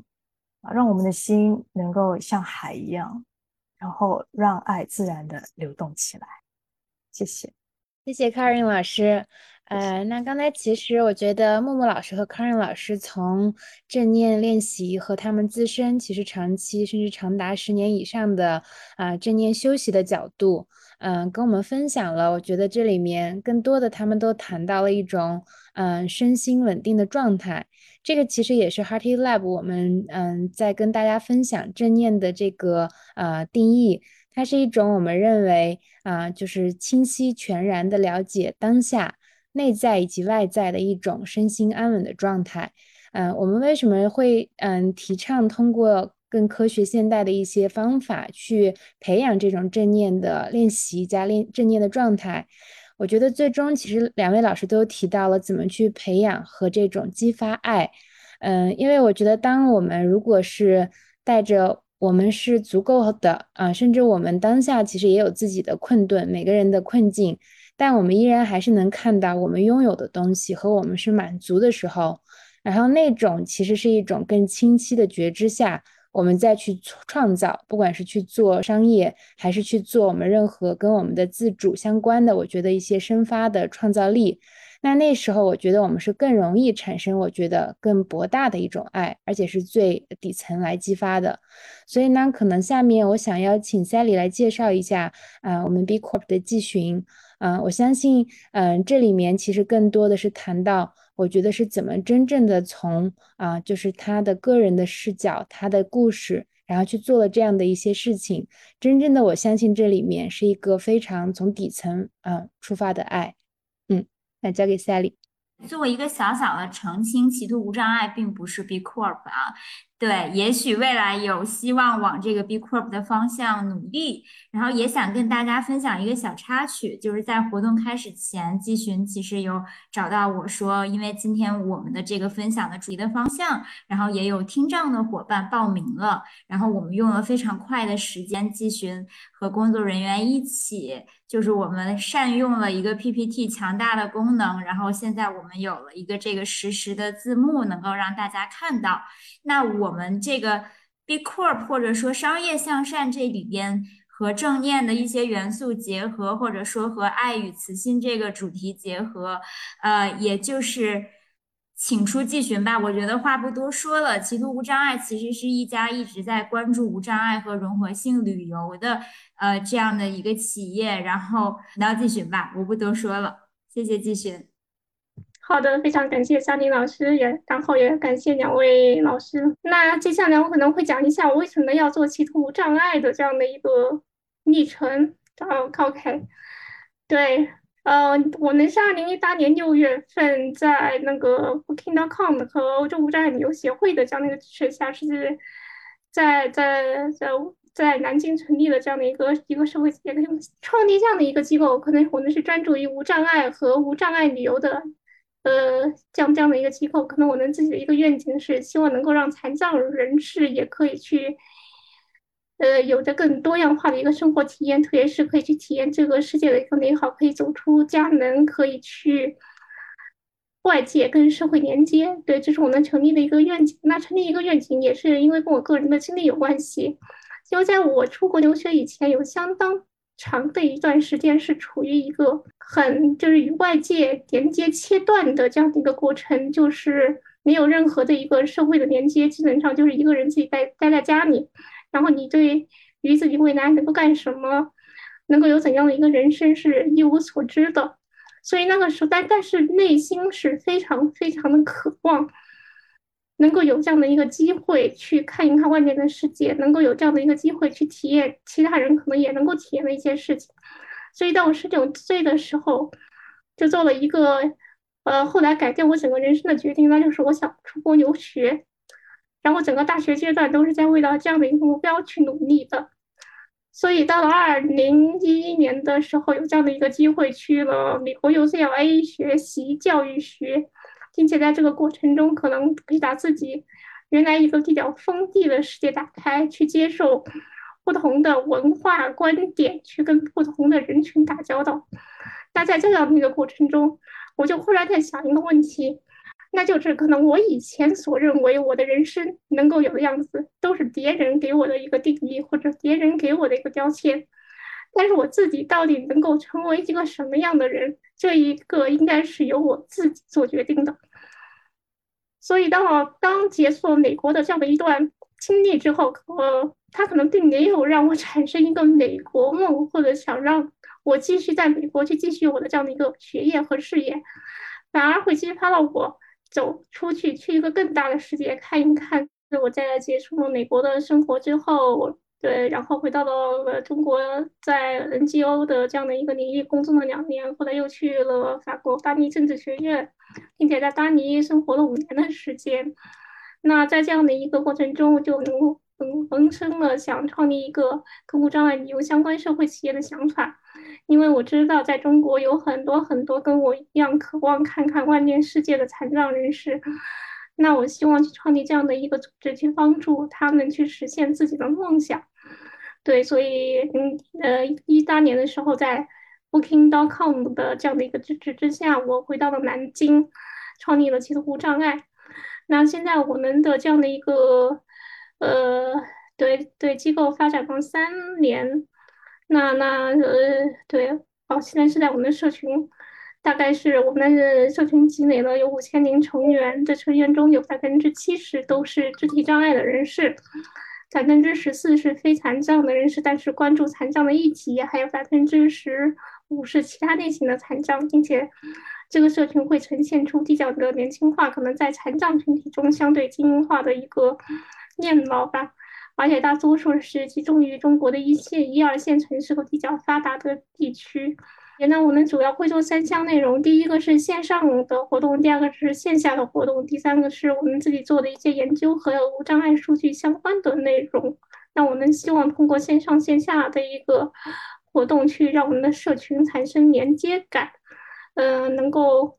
啊，让我们的心能够像海一样，然后让爱自然的流动起来。谢谢，谢谢 Karen 老师。呃，那刚才其实我觉得木木老师和康仁老师从正念练习和他们自身其实长期甚至长达十年以上的啊正念休息的角度，嗯，跟我们分享了。我觉得这里面更多的他们都谈到了一种嗯身心稳定的状态。这个其实也是 Hearty Lab 我们嗯在跟大家分享正念的这个呃定义。它是一种我们认为啊就是清晰全然的了解当下。内在以及外在的一种身心安稳的状态，嗯，我们为什么会嗯提倡通过更科学现代的一些方法去培养这种正念的练习加练正念的状态？我觉得最终其实两位老师都提到了怎么去培养和这种激发爱，嗯，因为我觉得当我们如果是带着我们是足够的啊，甚至我们当下其实也有自己的困顿，每个人的困境。但我们依然还是能看到我们拥有的东西和我们是满足的时候，然后那种其实是一种更清晰的觉知下，我们再去创造，不管是去做商业，还是去做我们任何跟我们的自主相关的，我觉得一些生发的创造力，那那时候我觉得我们是更容易产生我觉得更博大的一种爱，而且是最底层来激发的。所以呢，可能下面我想邀请 Sally 来介绍一下啊，我们 B Corp 的季巡。嗯，我相信，嗯，这里面其实更多的是谈到，我觉得是怎么真正的从啊，就是他的个人的视角，他的故事，然后去做了这样的一些事情。真正的，我相信这里面是一个非常从底层啊出发的爱。来，交给 Sally。作为一个小小的澄清，企图无障碍并不是 Be Corp 啊。对，也许未来有希望往这个 B Corp 的方向努力，然后也想跟大家分享一个小插曲，就是在活动开始前，季寻其实有找到我说，因为今天我们的这个分享的主题的方向，然后也有听障的伙伴报名了，然后我们用了非常快的时间，季寻和工作人员一起。就是我们善用了一个 PPT 强大的功能，然后现在我们有了一个这个实时的字幕，能够让大家看到。那我我们这个 B Corp 或者说商业向善这里边和正念的一些元素结合，或者说和爱与慈心这个主题结合，呃，也就是。请出季巡吧，我觉得话不多说了。歧途无障碍其实是一家一直在关注无障碍和融合性旅游的呃这样的一个企业。然后聊季巡吧，我不多说了，谢谢季巡。好的，非常感谢小宁老师，也然后也感谢两位老师。那接下来我可能会讲一下我为什么要做歧途无障碍的这样的一个历程。然后，OK，对。呃，我们是二零一八年六月份在那个 Booking.com 和欧洲无障碍旅游协会的这样的一个支持下，是在在在在南京成立了这样的一个一个社会也可以创立这样的一个机构。可能我们是专注于无障碍和无障碍旅游的，呃，这样这样的一个机构。可能我们自己的一个愿景是希望能够让残障人士也可以去。呃，有着更多样化的一个生活体验，特别是可以去体验这个世界的一个美好，可以走出家门，可以去外界跟社会连接。对，这是我们成立的一个愿景。那成立一个愿景也是因为跟我个人的经历有关系。因为在我出国留学以前，有相当长的一段时间是处于一个很就是与外界连接切断的这样的一个过程，就是没有任何的一个社会的连接，基本上就是一个人自己待待在家里。然后你对于自己未来能够干什么，能够有怎样的一个人生是一无所知的，所以那个时候，但但是内心是非常非常的渴望，能够有这样的一个机会去看一看外面的世界，能够有这样的一个机会去体验其他人可能也能够体验的一些事情。所以当我十九岁的时候，就做了一个呃后来改变我整个人生的决定，那就是我想出国留学。然后整个大学阶段都是在为了这样的一个目标去努力的，所以到了二零一一年的时候，有这样的一个机会去了美国 UCLA 学习教育学，并且在这个过程中，可能可以把自己原来一个比较封闭的世界打开，去接受不同的文化观点，去跟不同的人群打交道。那在这样的一个过程中，我就忽然在想一个问题。那就是可能我以前所认为我的人生能够有的样子，都是别人给我的一个定义，或者别人给我的一个标签。但是我自己到底能够成为一个什么样的人，这一个应该是由我自己做决定的。所以当我刚结束美国的这样的一段经历之后，呃，他可能并没有让我产生一个美国梦，或者想让我继续在美国去继续我的这样的一个学业和事业，反而会激发了我。走出去，去一个更大的世界看一看。我在结束了美国的生活之后，对，然后回到了中国，在 NGO 的这样的一个领域工作了两年，后来又去了法国巴黎政治学院，并且在巴黎生活了五年的时间。那在这样的一个过程中，我就能嗯萌生了想创立一个跟无障碍旅游相关社会企业的想法。因为我知道，在中国有很多很多跟我一样渴望看看外面世界的残障人士，那我希望去创立这样的一个组织，去帮助他们去实现自己的梦想。对，所以，嗯，呃，一八年的时候，在 Booking.com 的这样的一个支持之下，我回到了南京，创立了其实无障碍。那现在我们的这样的一个，呃，对对，机构发展了三年。那那呃对，哦，现在是在我们的社群，大概是我们的社群积累了有五千名成员，这成员中有百分之七十都是肢体障碍的人士，百分之十四是非残障的人士，但是关注残障的议题，还有百分之十五是其他类型的残障，并且这个社群会呈现出比较的年轻化，可能在残障群体中相对精英化的一个面貌吧。而且大多数是集中于中国的一线、一二线城市和比较发达的地区，那我们主要会做三项内容，第一个是线上的活动，第二个是线下的活动，第三个是我们自己做的一些研究和无障碍数据相关的内容。那我们希望通过线上线下的一个活动，去让我们的社群产生连接感，嗯，能够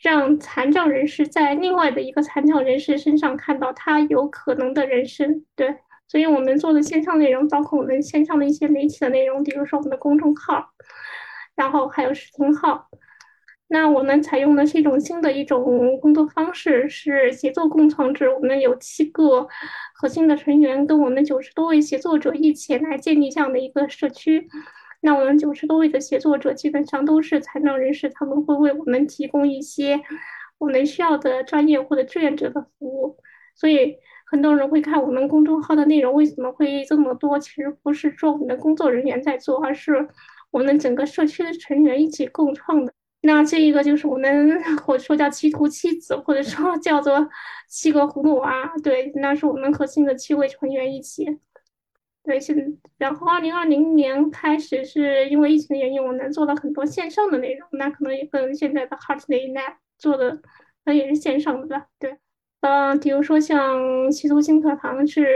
让残障人士在另外的一个残障人士身上看到他有可能的人生。对，所以我们做的线上内容包括我们线上的一些媒体的内容，比如说我们的公众号。然后还有视频号，那我们采用的是一种新的一种工作方式，是协作共创制。我们有七个核心的成员，跟我们九十多位协作者一起来建立这样的一个社区。那我们九十多位的协作者基本上都是残障人士，他们会为我们提供一些我们需要的专业或者志愿者的服务。所以很多人会看我们公众号的内容为什么会这么多？其实不是说我们的工作人员在做，而是。我们整个社区的成员一起共创的，那这一个就是我们或者说叫七图七子，或者说叫做七个葫芦娃，对，那是我们核心的七位成员一起。对，现然后二零二零年开始是因为疫情的原因，我们做了很多线上的内容，那可能也跟现在的 Heartley Lab 做的，那也是线上的吧？对，嗯，比如说像七图新课堂是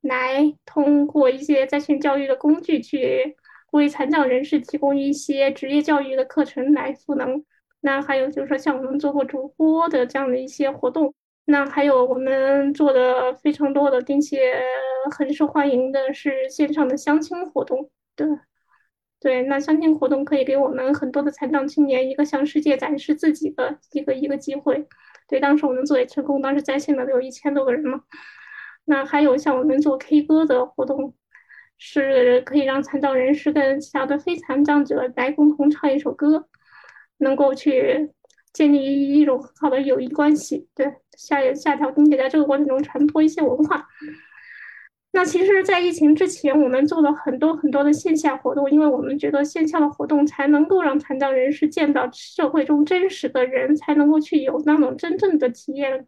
来通过一些在线教育的工具去。为残障人士提供一些职业教育的课程来赋能。那还有就是说，像我们做过主播的这样的一些活动。那还有我们做的非常多的，并且很受欢迎的是线上的相亲活动。对，对，那相亲活动可以给我们很多的残障青年一个向世界展示自己的一个一个机会。对，当时我们做也成功，当时在线的都有一千多个人嘛。那还有像我们做 K 歌的活动。是可以让残障人士跟其他的非残障者来共同唱一首歌，能够去建立一种很好的友谊关系。对，下下条并且在这个过程中传播一些文化。那其实，在疫情之前，我们做了很多很多的线下活动，因为我们觉得线下的活动才能够让残障人士见到社会中真实的人，才能够去有那种真正的体验，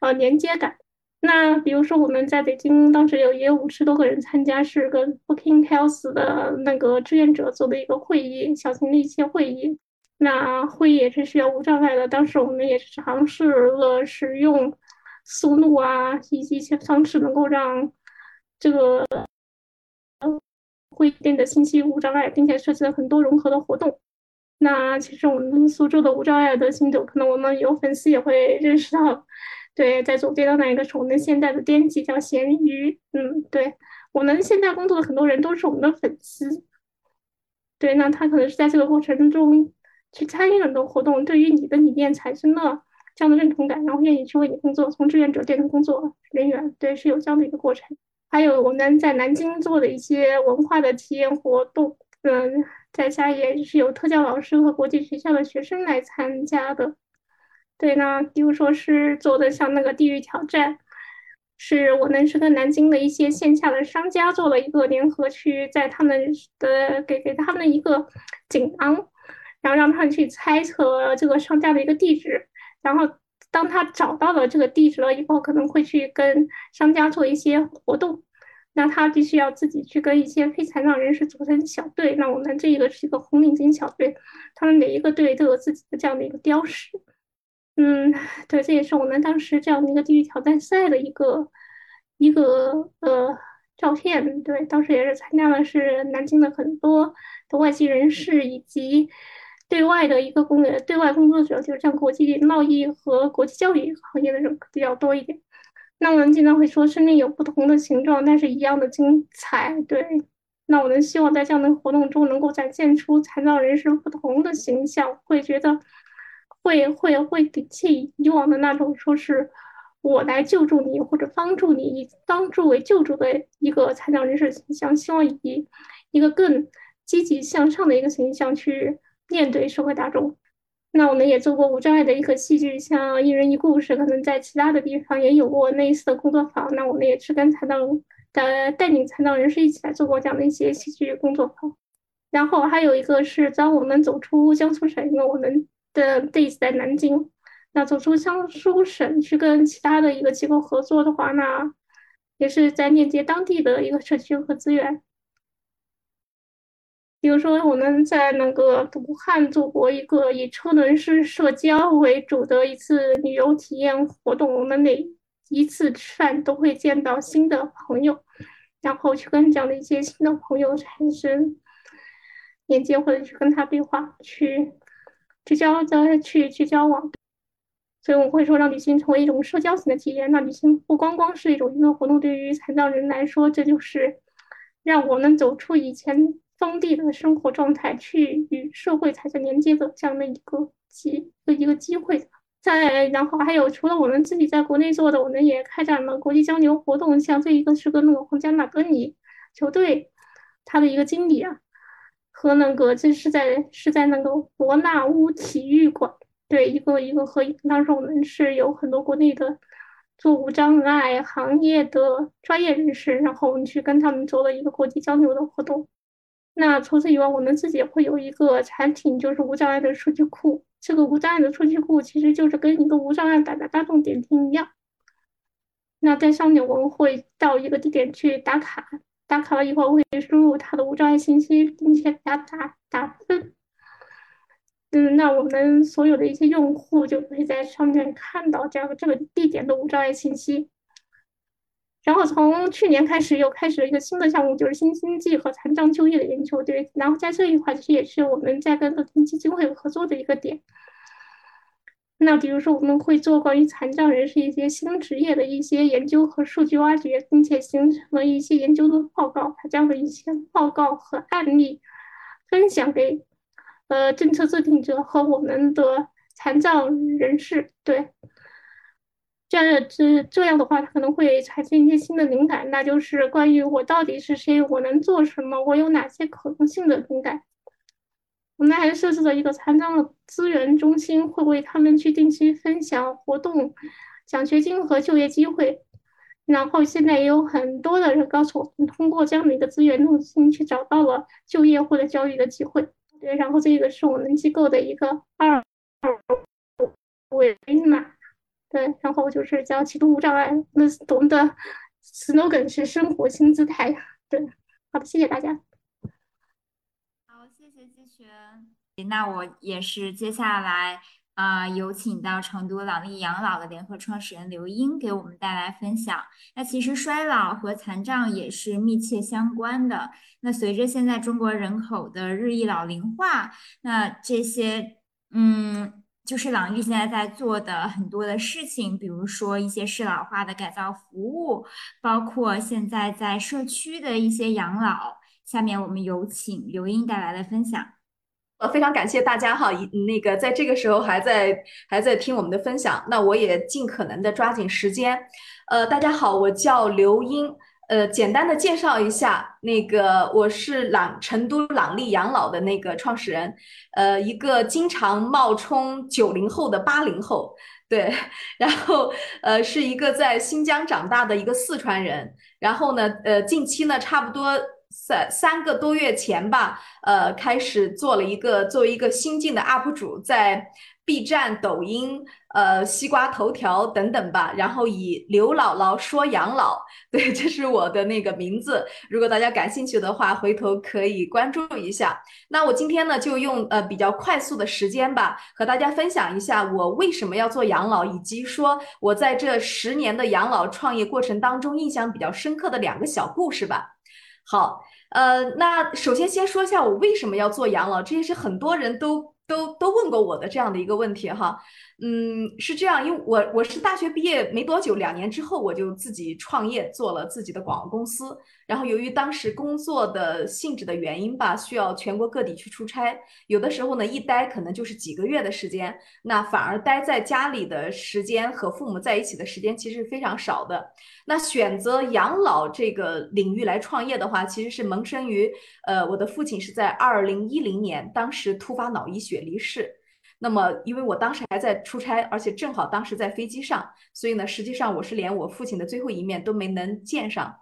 呃，连接感。那比如说，我们在北京当时有也有五十多个人参加，是跟 Booking Health 的那个志愿者做的一个会议，小型的一些会议。那会议也是需要无障碍的，当时我们也是尝试了使用速录啊，以及一些方式，能够让这个会变得信息无障碍，并且设计了很多融合的活动。那其实我们苏州的无障碍的行走，可能我们有粉丝也会认识到。对，在左边的那一个是我们现在的编辑，叫咸鱼。嗯，对，我们现在工作的很多人都是我们的粉丝。对，那他可能是在这个过程中去参与很多活动，对于你的理念产生了这样的认同感，然后愿意去为你工作，从志愿者变成工作人员。对，是有这样的一个过程。还有我们在南京做的一些文化的体验活动，嗯，在家也是有特教老师和国际学校的学生来参加的。对呢，比如说是做的像那个地域挑战，是我们是跟南京的一些线下的商家做了一个联合，去在他们的给给他们一个锦囊，然后让他们去猜测这个商家的一个地址，然后当他找到了这个地址了以后，可能会去跟商家做一些活动，那他必须要自己去跟一些非残障人士组成小队，那我们这个是一个红领巾小队，他们每一个队都有自己的这样的一个标识。嗯，对，这也是我们当时这样的一个地域挑战赛的一个一个呃照片。对，当时也是参加的是南京的很多的外籍人士以及对外的一个工对外工作者，就是像国际贸易和国际教育行业的人比较多一点。那我们经常会说，生命有不同的形状，但是一样的精彩。对，那我们希望在这样的活动中能够展现出残障人士不同的形象，会觉得。会会会摒弃以往的那种说是我来救助你或者帮助你以帮助为救助的一个残障人士形象，希望以一个更积极向上的一个形象去面对社会大众。那我们也做过无障碍的一个戏剧，像《一人一故事》，可能在其他的地方也有过类似的工作坊。那我们也是跟残障的带领残障人士一起来做过这样的一些戏剧工作坊。然后还有一个是当我们走出江苏省，因为我们。的 days 在南京，那走出江苏省去跟其他的一个机构合作的话，那也是在链接当地的一个社区和资源。比如说，我们在那个武汉做过一个以车轮式社交为主的一次旅游体验活动，我们每一次吃饭都会见到新的朋友，然后去跟这样的一些新的朋友产生连接，或者去跟他对话，去去交交去去交往。所以我会说，让旅行成为一种社交型的体验。那旅行不光光是一种娱乐活动，对于残障人来说，这就是让我们走出以前封闭的生活状态，去与社会产生连接的这样的一个机的一个机会。再然后还有，除了我们自己在国内做的，我们也开展了国际交流活动。像这一个是跟那个皇家马德里球队，他的一个经理啊，和那个这是在是在那个伯纳乌体育馆。对，一个一个合影。当时我们是有很多国内的做无障碍行业的专业人士，然后我们去跟他们做了一个国际交流的活动。那除此以外，我们自己也会有一个产品，就是无障碍的数据库。这个无障碍的数据库其实就是跟一个无障碍版的大众点评一样。那在上面我们会到一个地点去打卡，打卡了以后我会输入他的无障碍信息，并且给他打打分。嗯，那我们所有的一些用户就可以在上面看到这样这个地点的无障碍信息。然后从去年开始又开始了一个新的项目，就是新经济和残障就业的研究。对，然后在这一块其实也是我们在跟乐天基金会合作的一个点。那比如说我们会做关于残障人士一些新职业的一些研究和数据挖掘，并且形成了一些研究的报告，把这样的一些报告和案例分享给。呃，政策制定者和我们的残障人士，对，这样这这样的话，他可能会产生一些新的灵感，那就是关于我到底是谁，我能做什么，我有哪些可能性的灵感。我们还设置了一个残障的资源中心，会为他们去定期分享活动、奖学金和就业机会。然后现在也有很多的人告诉我们，通过这样的一个资源中心去找到了就业或者教育的机会。对，然后这个是我们机构的一个二维码，对，然后就是叫启动无障碍。那我们的 slogan 是生活新姿态。对，好的，谢谢大家。那我也是接下来。啊，有请到成都朗丽养老的联合创始人刘英给我们带来分享。那其实衰老和残障也是密切相关的。那随着现在中国人口的日益老龄化，那这些嗯，就是朗丽现在在做的很多的事情，比如说一些适老化的改造服务，包括现在在社区的一些养老。下面我们有请刘英带来的分享。呃，非常感谢大家哈，那个在这个时候还在还在听我们的分享，那我也尽可能的抓紧时间。呃，大家好，我叫刘英，呃，简单的介绍一下，那个我是朗成都朗丽养老的那个创始人，呃，一个经常冒充九零后的八零后，对，<laughs> 然后呃是一个在新疆长大的一个四川人，然后呢，呃，近期呢，差不多。三三个多月前吧，呃，开始做了一个作为一个新晋的 UP 主，在 B 站、抖音、呃，西瓜头条等等吧，然后以刘姥姥说养老，对，这是我的那个名字。如果大家感兴趣的话，回头可以关注一下。那我今天呢，就用呃比较快速的时间吧，和大家分享一下我为什么要做养老，以及说我在这十年的养老创业过程当中印象比较深刻的两个小故事吧。好，呃，那首先先说一下我为什么要做养老，这也是很多人都都都问过我的这样的一个问题哈。嗯，是这样，因为我我是大学毕业没多久，两年之后我就自己创业做了自己的广告公司。然后由于当时工作的性质的原因吧，需要全国各地去出差，有的时候呢一待可能就是几个月的时间，那反而待在家里的时间和父母在一起的时间其实是非常少的。那选择养老这个领域来创业的话，其实是萌生于呃我的父亲是在二零一零年当时突发脑溢血离世。那么，因为我当时还在出差，而且正好当时在飞机上，所以呢，实际上我是连我父亲的最后一面都没能见上。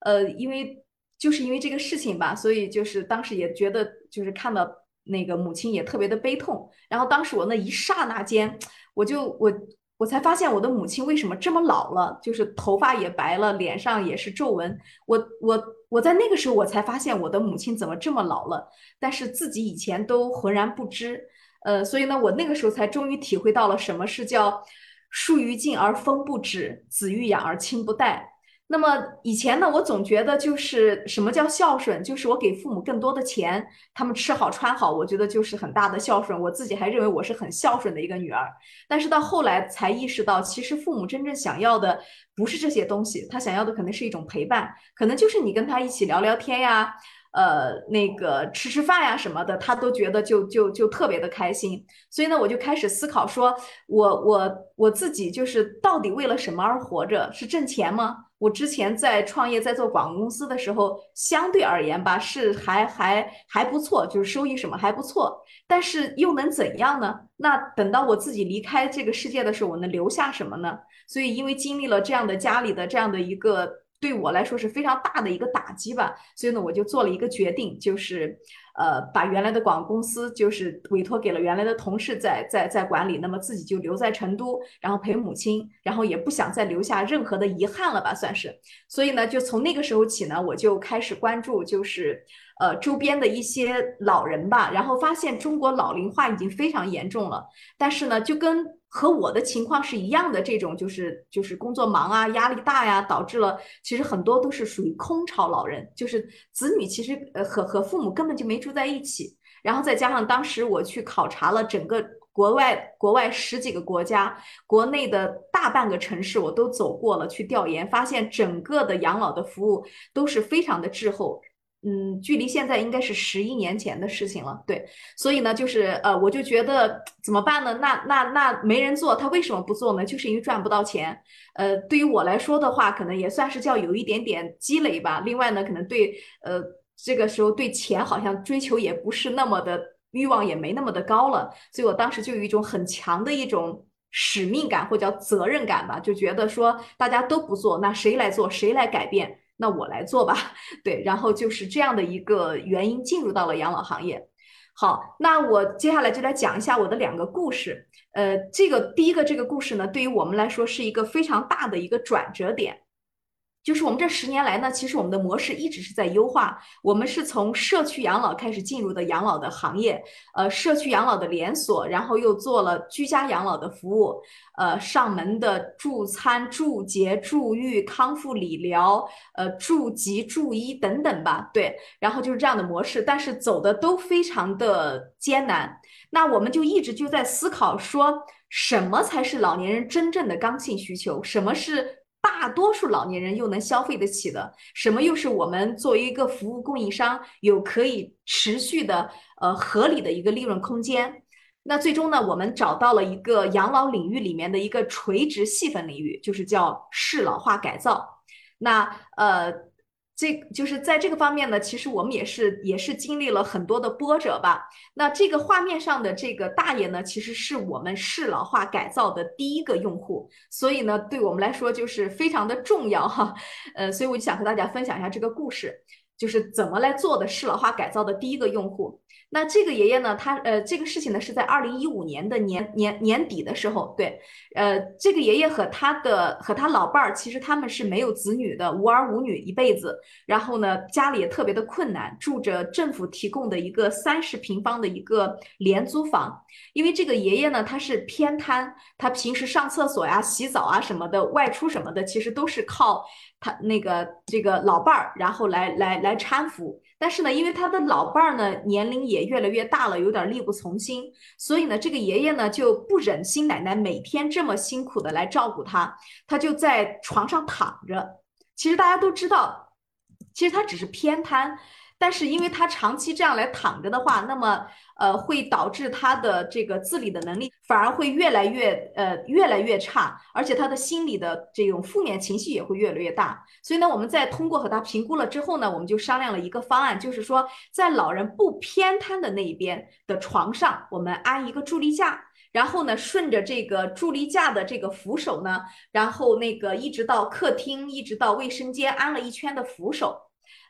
呃，因为就是因为这个事情吧，所以就是当时也觉得，就是看到那个母亲也特别的悲痛。然后当时我那一刹那间，我就我我才发现我的母亲为什么这么老了，就是头发也白了，脸上也是皱纹。我我我在那个时候我才发现我的母亲怎么这么老了，但是自己以前都浑然不知。呃，所以呢，我那个时候才终于体会到了什么是叫树欲静而风不止，子欲养而亲不待。那么以前呢，我总觉得就是什么叫孝顺，就是我给父母更多的钱，他们吃好穿好，我觉得就是很大的孝顺。我自己还认为我是很孝顺的一个女儿。但是到后来才意识到，其实父母真正想要的不是这些东西，他想要的可能是一种陪伴，可能就是你跟他一起聊聊天呀。呃，那个吃吃饭呀什么的，他都觉得就就就特别的开心。所以呢，我就开始思考，说我我我自己就是到底为了什么而活着？是挣钱吗？我之前在创业，在做广告公司的时候，相对而言吧，是还还还不错，就是收益什么还不错。但是又能怎样呢？那等到我自己离开这个世界的时候，我能留下什么呢？所以因为经历了这样的家里的这样的一个。对我来说是非常大的一个打击吧，所以呢，我就做了一个决定，就是，呃，把原来的广告公司就是委托给了原来的同事在在在管理，那么自己就留在成都，然后陪母亲，然后也不想再留下任何的遗憾了吧，算是。所以呢，就从那个时候起呢，我就开始关注，就是呃周边的一些老人吧，然后发现中国老龄化已经非常严重了，但是呢，就跟和我的情况是一样的，这种就是就是工作忙啊，压力大呀，导致了其实很多都是属于空巢老人，就是子女其实呃和和父母根本就没住在一起，然后再加上当时我去考察了整个国外国外十几个国家，国内的大半个城市我都走过了，去调研发现整个的养老的服务都是非常的滞后。嗯，距离现在应该是十一年前的事情了，对，所以呢，就是呃，我就觉得怎么办呢？那那那没人做，他为什么不做呢？就是因为赚不到钱。呃，对于我来说的话，可能也算是叫有一点点积累吧。另外呢，可能对呃这个时候对钱好像追求也不是那么的欲望也没那么的高了，所以我当时就有一种很强的一种使命感或叫责任感吧，就觉得说大家都不做，那谁来做？谁来改变？那我来做吧，<laughs> 对，然后就是这样的一个原因进入到了养老行业。好，那我接下来就来讲一下我的两个故事。呃，这个第一个这个故事呢，对于我们来说是一个非常大的一个转折点。就是我们这十年来呢，其实我们的模式一直是在优化。我们是从社区养老开始进入的养老的行业，呃，社区养老的连锁，然后又做了居家养老的服务，呃，上门的助餐、助洁、助浴、康复理疗，呃，助疾、助医等等吧。对，然后就是这样的模式，但是走的都非常的艰难。那我们就一直就在思考说，什么才是老年人真正的刚性需求？什么是？大多数老年人又能消费得起的，什么又是我们作为一个服务供应商有可以持续的呃合理的一个利润空间？那最终呢，我们找到了一个养老领域里面的一个垂直细分领域，就是叫适老化改造。那呃。这就是在这个方面呢，其实我们也是也是经历了很多的波折吧。那这个画面上的这个大爷呢，其实是我们适老化改造的第一个用户，所以呢，对我们来说就是非常的重要哈。呃，所以我就想和大家分享一下这个故事，就是怎么来做的适老化改造的第一个用户。那这个爷爷呢？他呃，这个事情呢是在二零一五年的年年年底的时候，对，呃，这个爷爷和他的和他老伴儿，其实他们是没有子女的，无儿无女一辈子。然后呢，家里也特别的困难，住着政府提供的一个三十平方的一个廉租房。因为这个爷爷呢，他是偏瘫，他平时上厕所呀、洗澡啊什么的，外出什么的，其实都是靠他那个这个老伴儿，然后来来来搀扶。但是呢，因为他的老伴儿呢年龄也越来越大了，有点力不从心，所以呢，这个爷爷呢就不忍心奶奶每天这么辛苦的来照顾他，他就在床上躺着。其实大家都知道，其实他只是偏瘫。但是，因为他长期这样来躺着的话，那么呃，会导致他的这个自理的能力反而会越来越呃越来越差，而且他的心理的这种负面情绪也会越来越大。所以呢，我们在通过和他评估了之后呢，我们就商量了一个方案，就是说在老人不偏瘫的那一边的床上，我们安一个助力架，然后呢，顺着这个助力架的这个扶手呢，然后那个一直到客厅，一直到卫生间安了一圈的扶手。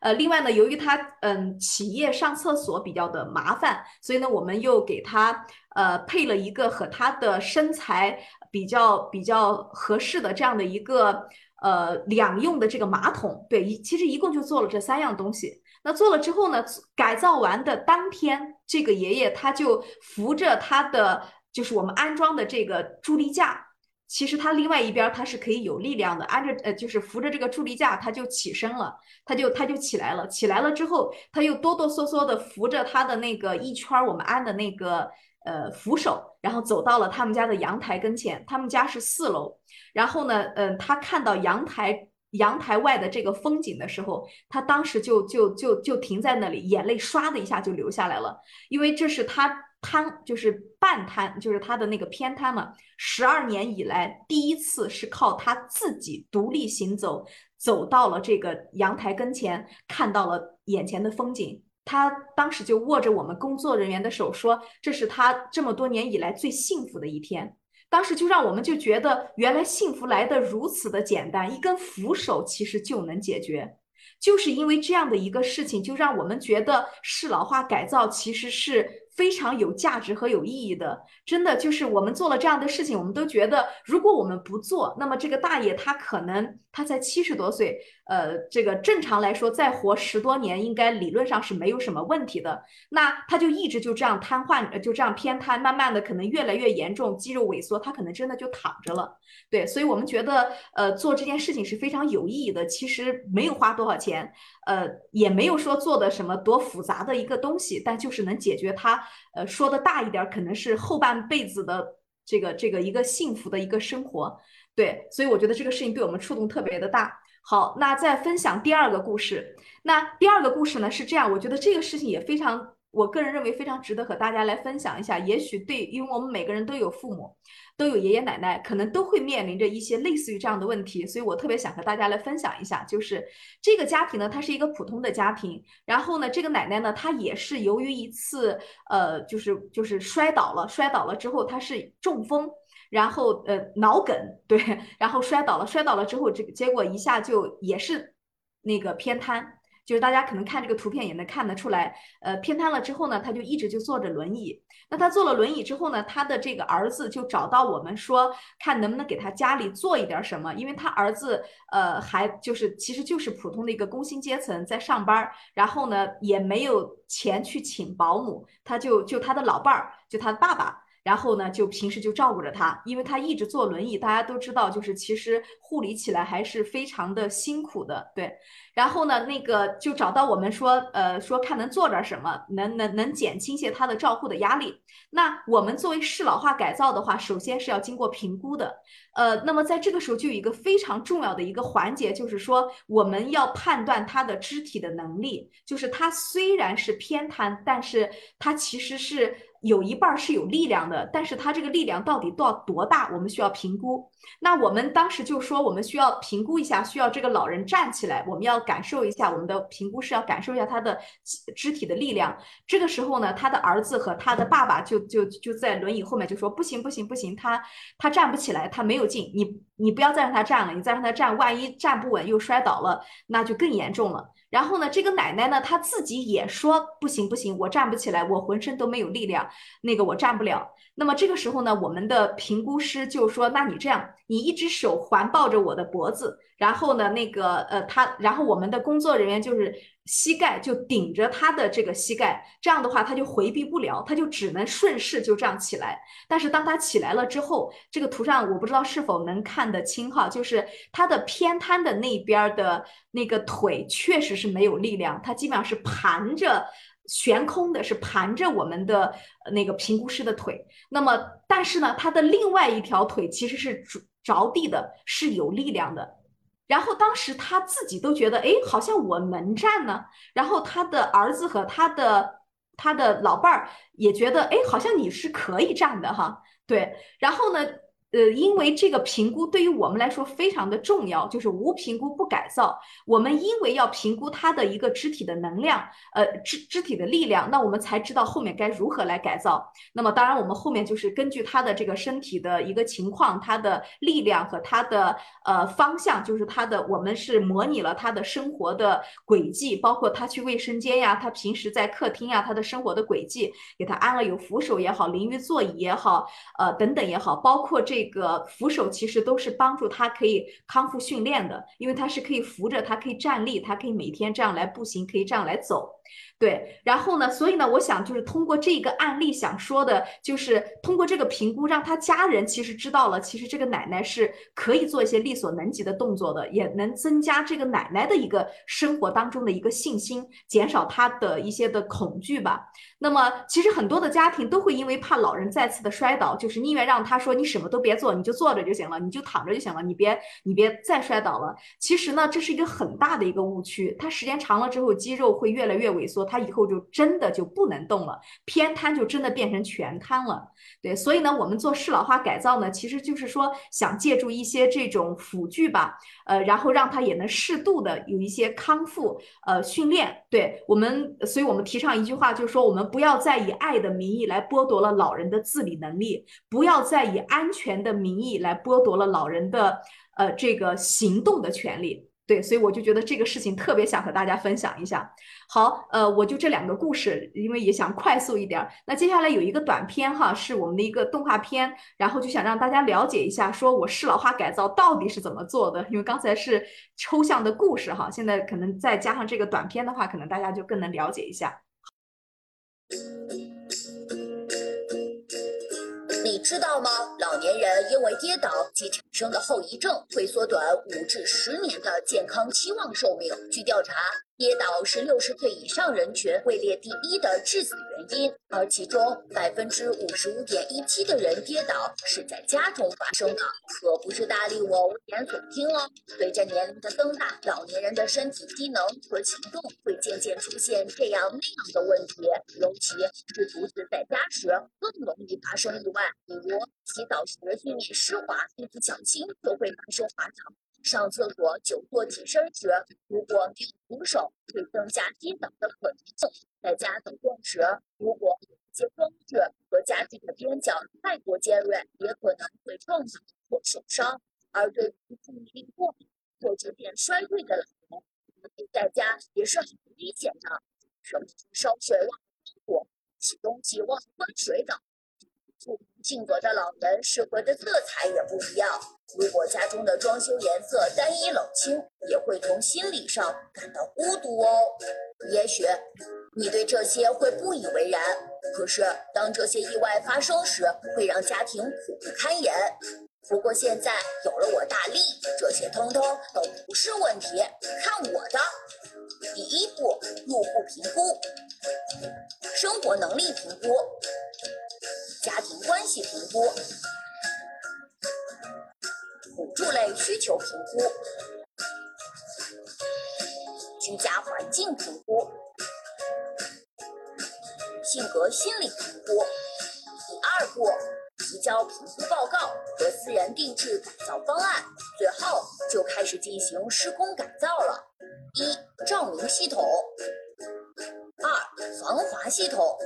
呃，另外呢，由于他嗯起夜上厕所比较的麻烦，所以呢，我们又给他呃配了一个和他的身材比较比较合适的这样的一个呃两用的这个马桶。对，一其实一共就做了这三样东西。那做了之后呢，改造完的当天，这个爷爷他就扶着他的就是我们安装的这个助力架。其实他另外一边他是可以有力量的，按着呃就是扶着这个助力架，他就起身了，他就他就起来了，起来了之后，他又哆哆嗦嗦的扶着他的那个一圈我们安的那个呃扶手，然后走到了他们家的阳台跟前。他们家是四楼，然后呢，嗯，他看到阳台阳台外的这个风景的时候，他当时就就就就停在那里，眼泪唰的一下就流下来了，因为这是他。瘫就是半瘫，就是他的那个偏瘫嘛。十二年以来，第一次是靠他自己独立行走，走到了这个阳台跟前，看到了眼前的风景。他当时就握着我们工作人员的手说：“这是他这么多年以来最幸福的一天。”当时就让我们就觉得，原来幸福来的如此的简单，一根扶手其实就能解决。就是因为这样的一个事情，就让我们觉得适老化改造其实是。非常有价值和有意义的，真的就是我们做了这样的事情，我们都觉得，如果我们不做，那么这个大爷他可能他才七十多岁。呃，这个正常来说，再活十多年，应该理论上是没有什么问题的。那他就一直就这样瘫痪，就这样偏瘫，慢慢的可能越来越严重，肌肉萎缩，他可能真的就躺着了。对，所以我们觉得，呃，做这件事情是非常有意义的。其实没有花多少钱，呃，也没有说做的什么多复杂的一个东西，但就是能解决他，呃，说的大一点，可能是后半辈子的这个这个一个幸福的一个生活。对，所以我觉得这个事情对我们触动特别的大。好，那再分享第二个故事。那第二个故事呢是这样，我觉得这个事情也非常，我个人认为非常值得和大家来分享一下。也许对，因为我们每个人都有父母，都有爷爷奶奶，可能都会面临着一些类似于这样的问题，所以我特别想和大家来分享一下。就是这个家庭呢，它是一个普通的家庭，然后呢，这个奶奶呢，她也是由于一次，呃，就是就是摔倒了，摔倒了之后，她是中风。然后呃脑梗对，然后摔倒了，摔倒了之后这个结果一下就也是那个偏瘫，就是大家可能看这个图片也能看得出来，呃偏瘫了之后呢，他就一直就坐着轮椅。那他坐了轮椅之后呢，他的这个儿子就找到我们说，看能不能给他家里做一点什么，因为他儿子呃还就是其实就是普通的一个工薪阶层在上班，然后呢也没有钱去请保姆，他就就他的老伴儿，就他的爸爸。然后呢，就平时就照顾着他，因为他一直坐轮椅，大家都知道，就是其实护理起来还是非常的辛苦的，对。然后呢，那个就找到我们说，呃，说看能做点什么，能能能减轻些他的照护的压力。那我们作为适老化改造的话，首先是要经过评估的，呃，那么在这个时候就有一个非常重要的一个环节，就是说我们要判断他的肢体的能力，就是他虽然是偏瘫，但是他其实是。有一半是有力量的，但是他这个力量到底到多大，我们需要评估。那我们当时就说，我们需要评估一下，需要这个老人站起来，我们要感受一下，我们的评估是要感受一下他的肢体的力量。这个时候呢，他的儿子和他的爸爸就就就在轮椅后面就说：“不行不行不行，他他站不起来，他没有劲，你你不要再让他站了，你再让他站，万一站不稳又摔倒了，那就更严重了。”然后呢，这个奶奶呢，她自己也说不行不行，我站不起来，我浑身都没有力量，那个我站不了。那么这个时候呢，我们的评估师就说，那你这样，你一只手环抱着我的脖子。然后呢，那个呃，他，然后我们的工作人员就是膝盖就顶着他的这个膝盖，这样的话他就回避不了，他就只能顺势就这样起来。但是当他起来了之后，这个图上我不知道是否能看得清哈，就是他的偏瘫的那边的那个腿确实是没有力量，他基本上是盘着悬空的，是盘着我们的那个评估师的腿。那么但是呢，他的另外一条腿其实是着着地的，是有力量的。然后当时他自己都觉得，哎，好像我能站呢。然后他的儿子和他的他的老伴儿也觉得，哎，好像你是可以站的哈。对，然后呢？呃，因为这个评估对于我们来说非常的重要，就是无评估不改造。我们因为要评估他的一个肢体的能量，呃，肢肢体的力量，那我们才知道后面该如何来改造。那么当然，我们后面就是根据他的这个身体的一个情况，他的力量和他的呃方向，就是他的，我们是模拟了他的生活的轨迹，包括他去卫生间呀，他平时在客厅呀，他的生活的轨迹，给他安了有扶手也好，淋浴座椅也好，呃等等也好，包括这。这个扶手其实都是帮助他可以康复训练的，因为他是可以扶着，他可以站立，他可以每天这样来步行，可以这样来走。对，然后呢，所以呢，我想就是通过这个案例，想说的就是通过这个评估，让他家人其实知道了，其实这个奶奶是可以做一些力所能及的动作的，也能增加这个奶奶的一个生活当中的一个信心，减少她的一些的恐惧吧。那么，其实很多的家庭都会因为怕老人再次的摔倒，就是宁愿让他说你什么都别做，你就坐着就行了，你就躺着就行了，你别你别再摔倒了。其实呢，这是一个很大的一个误区，它时间长了之后，肌肉会越来越萎缩，他以后就真的就不能动了，偏瘫就真的变成全瘫了。对，所以呢，我们做适老化改造呢，其实就是说想借助一些这种辅具吧，呃，然后让他也能适度的有一些康复呃训练。对我们，所以我们提倡一句话，就是说我们。不要再以爱的名义来剥夺了老人的自理能力，不要再以安全的名义来剥夺了老人的呃这个行动的权利。对，所以我就觉得这个事情特别想和大家分享一下。好，呃，我就这两个故事，因为也想快速一点。那接下来有一个短片哈，是我们的一个动画片，然后就想让大家了解一下，说我适老化改造到底是怎么做的。因为刚才是抽象的故事哈，现在可能再加上这个短片的话，可能大家就更能了解一下。知道吗？老年人因为跌倒及产生的后遗症，会缩短五至十年的健康期望寿命。据调查。跌倒是六十岁以上人群位列第一的致死原因，而其中百分之五十五点一七的人跌倒是在家中发生的，可不是大力我危言耸听哦。随着年龄的增大，老年人的身体机能和行动会渐渐出现这样那样的问题，尤其是独自在家时更容易发生意外，比如洗澡时地面湿滑，一不小心就会发生滑倒。上厕所久坐起身时，如果没有扶手，会增加跌倒的可能性。在家走动时，如果有一些装置和家具的边角太过尖锐，也可能会撞倒或受伤。而对于注意力过敏或逐渐衰退的老人，在家也是很危险的。什么烧水忘了关火、洗东西忘了关水等。性格的老人适合的色彩也不一样。如果家中的装修颜色单一冷清，也会从心理上感到孤独哦。也许你对这些会不以为然，可是当这些意外发生时，会让家庭苦不堪言。不过现在有了我大力，这些通通都不是问题。看我的！第一步，入户评估，生活能力评估。家庭关系评估、辅助类需求评估、居家环境评估、性格心理评估。第二步，提交评估报告和私人定制改造方案，最后就开始进行施工改造了。一、照明系统；二、防滑系统。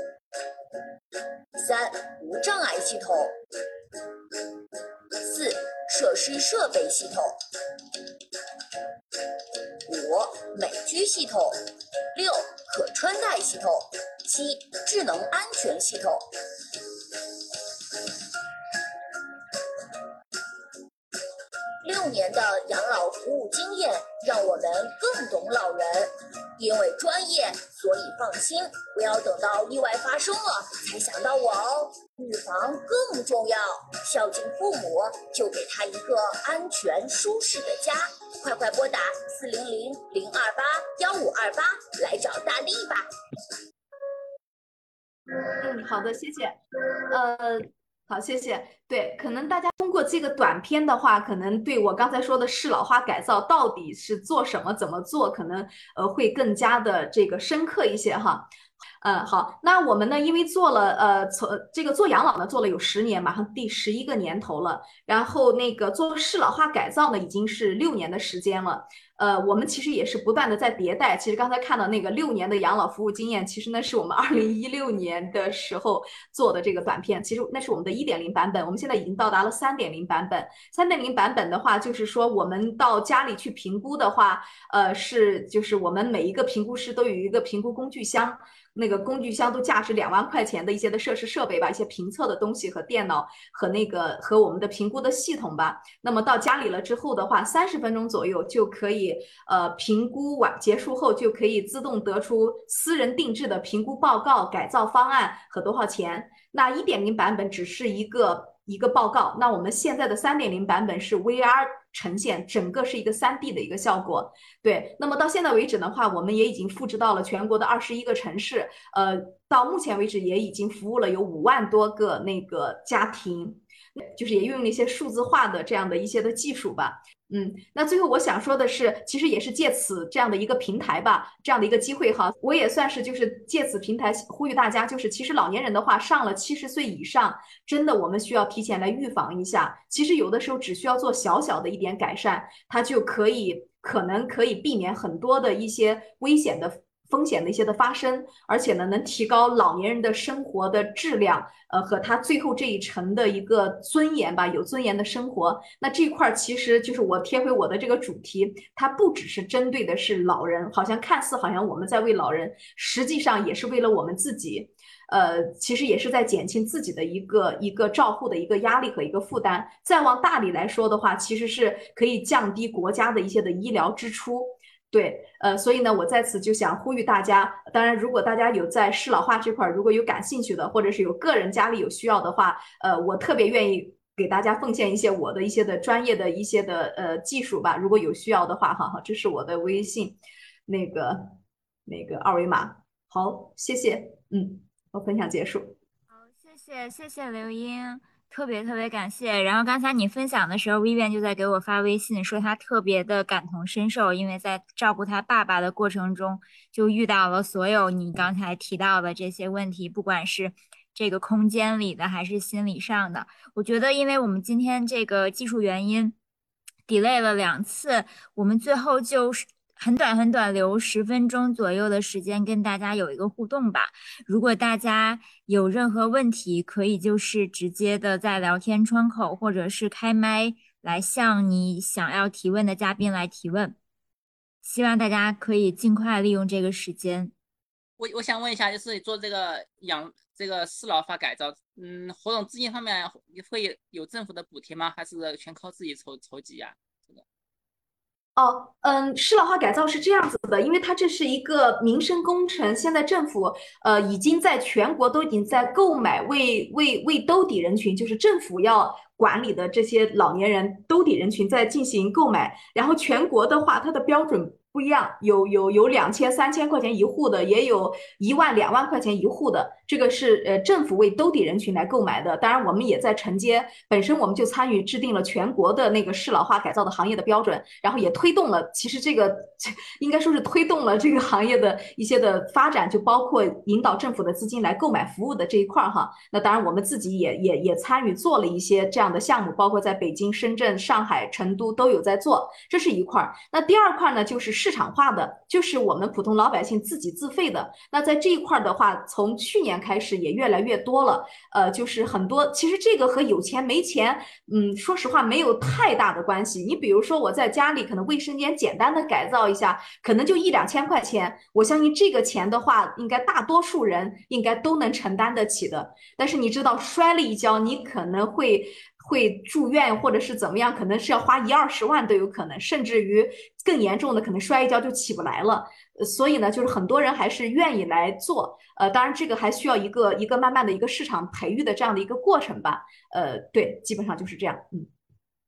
三无障碍系统，四设施设备系统，五美居系统，六可穿戴系统，七智能安全系统。六年的养老服务经验，让我们更懂老人。因为专业，所以放心。不要等到意外发生了才想到我哦，预防更重要。孝敬父母，就给他一个安全舒适的家。快快拨打四零零零二八幺五二八来找大力吧。嗯，好的，谢谢。呃。好，谢谢。对，可能大家通过这个短片的话，可能对我刚才说的适老化改造到底是做什么、怎么做，可能呃会更加的这个深刻一些哈。嗯，好，那我们呢，因为做了呃从这个做养老呢做了有十年，马上第十一个年头了，然后那个做适老化改造呢已经是六年的时间了。呃，我们其实也是不断的在迭代。其实刚才看到那个六年的养老服务经验，其实那是我们二零一六年的时候做的这个短片。其实那是我们的一点零版本，我们现在已经到达了三点零版本。三点零版本的话，就是说我们到家里去评估的话，呃，是就是我们每一个评估师都有一个评估工具箱。那个工具箱都价值两万块钱的一些的设施设备吧，一些评测的东西和电脑和那个和我们的评估的系统吧。那么到家里了之后的话，三十分钟左右就可以，呃，评估完结束后就可以自动得出私人定制的评估报告、改造方案和多少钱。那一点零版本只是一个一个报告，那我们现在的三点零版本是 VR。呈现整个是一个三 D 的一个效果，对。那么到现在为止的话，我们也已经复制到了全国的二十一个城市，呃，到目前为止也已经服务了有五万多个那个家庭，就是也运用了一些数字化的这样的一些的技术吧。嗯，那最后我想说的是，其实也是借此这样的一个平台吧，这样的一个机会哈，我也算是就是借此平台呼吁大家，就是其实老年人的话，上了七十岁以上，真的我们需要提前来预防一下。其实有的时候只需要做小小的一点改善，它就可以可能可以避免很多的一些危险的。风险的一些的发生，而且呢，能提高老年人的生活的质量，呃，和他最后这一程的一个尊严吧，有尊严的生活。那这一块其实就是我贴回我的这个主题，它不只是针对的是老人，好像看似好像我们在为老人，实际上也是为了我们自己，呃，其实也是在减轻自己的一个一个照护的一个压力和一个负担。再往大里来说的话，其实是可以降低国家的一些的医疗支出。对，呃，所以呢，我在此就想呼吁大家，当然，如果大家有在适老化这块儿如果有感兴趣的，或者是有个人家里有需要的话，呃，我特别愿意给大家奉献一些我的一些的专业的一些的呃技术吧。如果有需要的话，哈哈，这是我的微信那个那个二维码。好，谢谢，嗯，我分享结束。好，谢谢，谢谢刘英。特别特别感谢。然后刚才你分享的时候，Vivian 就在给我发微信说他特别的感同身受，因为在照顾他爸爸的过程中，就遇到了所有你刚才提到的这些问题，不管是这个空间里的还是心理上的。我觉得，因为我们今天这个技术原因，delay 了两次，我们最后就是。很短很短，留十分钟左右的时间跟大家有一个互动吧。如果大家有任何问题，可以就是直接的在聊天窗口，或者是开麦来向你想要提问的嘉宾来提问。希望大家可以尽快利用这个时间。我我想问一下，就是做这个养这个适老化改造，嗯，活动资金方面会有政府的补贴吗？还是全靠自己筹筹集呀？哦，嗯，适老化改造是这样子的，因为它这是一个民生工程，现在政府呃已经在全国都已经在购买为为为兜底人群，就是政府要管理的这些老年人兜底人群在进行购买，然后全国的话，它的标准。不一样，有有有两千三千块钱一户的，也有一万两万块钱一户的，这个是呃政府为兜底人群来购买的。当然，我们也在承接，本身我们就参与制定了全国的那个适老化改造的行业的标准，然后也推动了，其实这个 <laughs> 应该说是推动了这个行业的一些的发展，就包括引导政府的资金来购买服务的这一块儿哈。那当然，我们自己也也也参与做了一些这样的项目，包括在北京、深圳、上海、成都都有在做，这是一块儿。那第二块呢，就是。市场化的就是我们普通老百姓自己自费的。那在这一块儿的话，从去年开始也越来越多了。呃，就是很多，其实这个和有钱没钱，嗯，说实话没有太大的关系。你比如说我在家里可能卫生间简单的改造一下，可能就一两千块钱。我相信这个钱的话，应该大多数人应该都能承担得起的。但是你知道，摔了一跤，你可能会。会住院或者是怎么样，可能是要花一二十万都有可能，甚至于更严重的，可能摔一跤就起不来了。所以呢，就是很多人还是愿意来做。呃，当然这个还需要一个一个慢慢的一个市场培育的这样的一个过程吧。呃，对，基本上就是这样。嗯，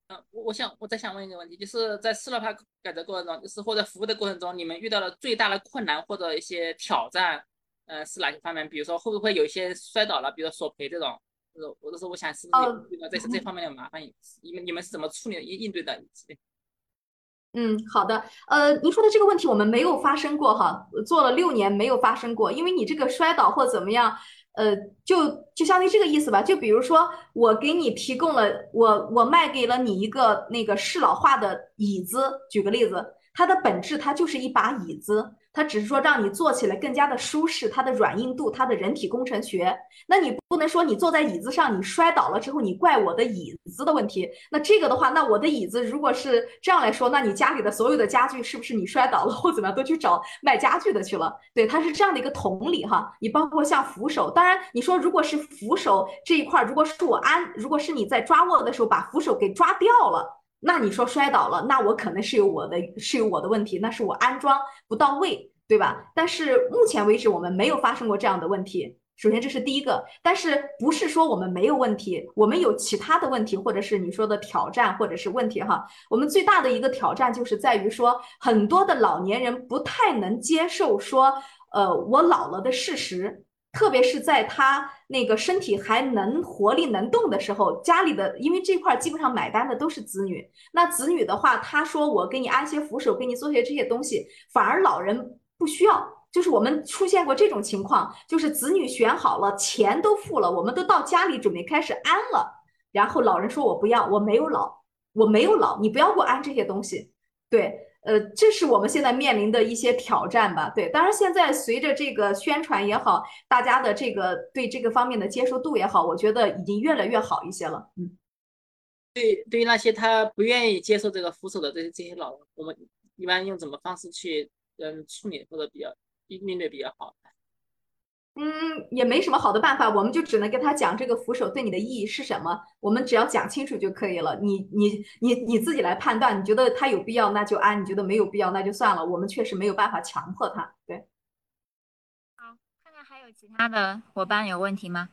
呃，我我想我再想问一个问题，就是在适老化改革过程中，就是或者服务的过程中，你们遇到了最大的困难或者一些挑战，呃，是哪些方面？比如说会不会有一些摔倒了，比如索赔这种？我是说，我想是遇到这这方面的麻烦，你们你们是怎么处理应应对的？嗯，好的。呃，您说的这个问题我们没有发生过哈，做了六年没有发生过，因为你这个摔倒或怎么样，呃，就就相当于这个意思吧。就比如说，我给你提供了，我我卖给了你一个那个适老化的椅子，举个例子。它的本质它就是一把椅子，它只是说让你坐起来更加的舒适，它的软硬度，它的人体工程学。那你不能说你坐在椅子上，你摔倒了之后你怪我的椅子的问题。那这个的话，那我的椅子如果是这样来说，那你家里的所有的家具是不是你摔倒了或怎么样都去找卖家具的去了？对，它是这样的一个同理哈。你包括像扶手，当然你说如果是扶手这一块，如果是我安，如果是你在抓握的时候把扶手给抓掉了。那你说摔倒了，那我可能是有我的是有我的问题，那是我安装不到位，对吧？但是目前为止我们没有发生过这样的问题。首先这是第一个，但是不是说我们没有问题，我们有其他的问题，或者是你说的挑战，或者是问题哈。我们最大的一个挑战就是在于说，很多的老年人不太能接受说，呃，我老了的事实。特别是在他那个身体还能活力能动的时候，家里的因为这块基本上买单的都是子女，那子女的话，他说我给你安些扶手，给你做些这些东西，反而老人不需要。就是我们出现过这种情况，就是子女选好了，钱都付了，我们都到家里准备开始安了，然后老人说我不要，我没有老，我没有老，你不要给我安这些东西，对。呃，这是我们现在面临的一些挑战吧？对，当然现在随着这个宣传也好，大家的这个对这个方面的接受度也好，我觉得已经越来越好一些了。嗯，对，对于那些他不愿意接受这个扶手的这这些老人，我们一般用怎么方式去嗯处理或者比较应对比较好？嗯，也没什么好的办法，我们就只能跟他讲这个扶手对你的意义是什么，我们只要讲清楚就可以了。你你你你自己来判断，你觉得他有必要那就安，你觉得没有必要那就算了。我们确实没有办法强迫他。对，好，看看还有其他的伙伴有问题吗？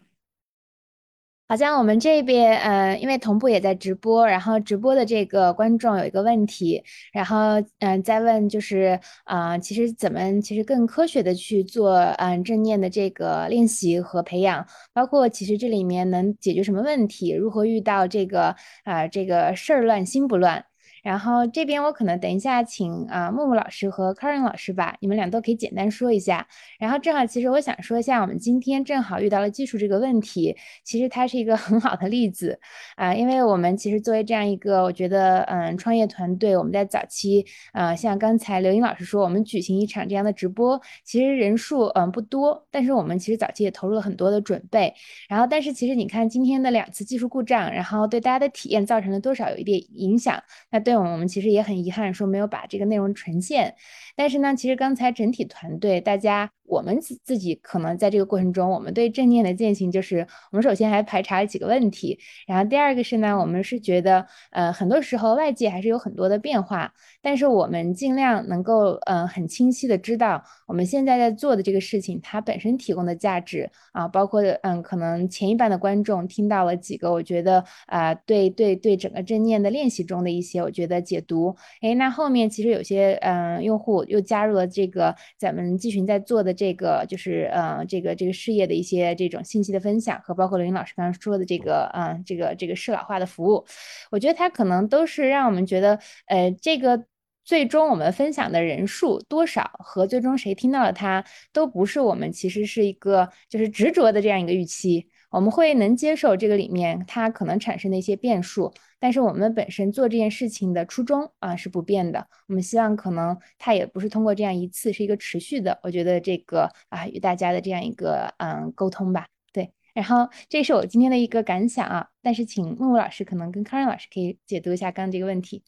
好像我们这边，呃，因为同步也在直播，然后直播的这个观众有一个问题，然后，嗯，在问就是，啊，其实怎么，其实更科学的去做，嗯，正念的这个练习和培养，包括其实这里面能解决什么问题，如何遇到这个，啊，这个事儿乱心不乱。然后这边我可能等一下请啊木木老师和 Karen 老师吧，你们俩都可以简单说一下。然后正好其实我想说一下，我们今天正好遇到了技术这个问题，其实它是一个 <laughs> 很好的例子啊，因为我们其实作为这样一个我觉得嗯创业团队，我们在早期啊像刚才刘英老师说，我们举行一场这样的直播，其实人数嗯不多，但是我们其实早期也投入了很多的准备。然后但是其实你看今天的两次技术故障，然后对大家的体验造成了多少有一点影响？那对。我们其实也很遗憾，说没有把这个内容呈现。但是呢，其实刚才整体团队大家。我们自自己可能在这个过程中，我们对正念的践行就是，我们首先还排查了几个问题，然后第二个是呢，我们是觉得，呃，很多时候外界还是有很多的变化，但是我们尽量能够，呃，很清晰的知道我们现在在做的这个事情它本身提供的价值啊，包括，嗯，可能前一半的观众听到了几个，我觉得，啊，对对对，整个正念的练习中的一些，我觉得解读，哎，那后面其实有些，嗯，用户又加入了这个咱们季群在做的。这个就是呃，这个这个事业的一些这种信息的分享，和包括刘云老师刚刚说的这个嗯，这个这个适老化的服务，我觉得它可能都是让我们觉得，呃，这个最终我们分享的人数多少和最终谁听到了它，都不是我们其实是一个就是执着的这样一个预期。我们会能接受这个里面它可能产生的一些变数，但是我们本身做这件事情的初衷啊是不变的。我们希望可能它也不是通过这样一次，是一个持续的。我觉得这个啊与大家的这样一个嗯沟通吧，对。然后这是我今天的一个感想啊，但是请木木老师可能跟康仁老师可以解读一下刚刚这个问题。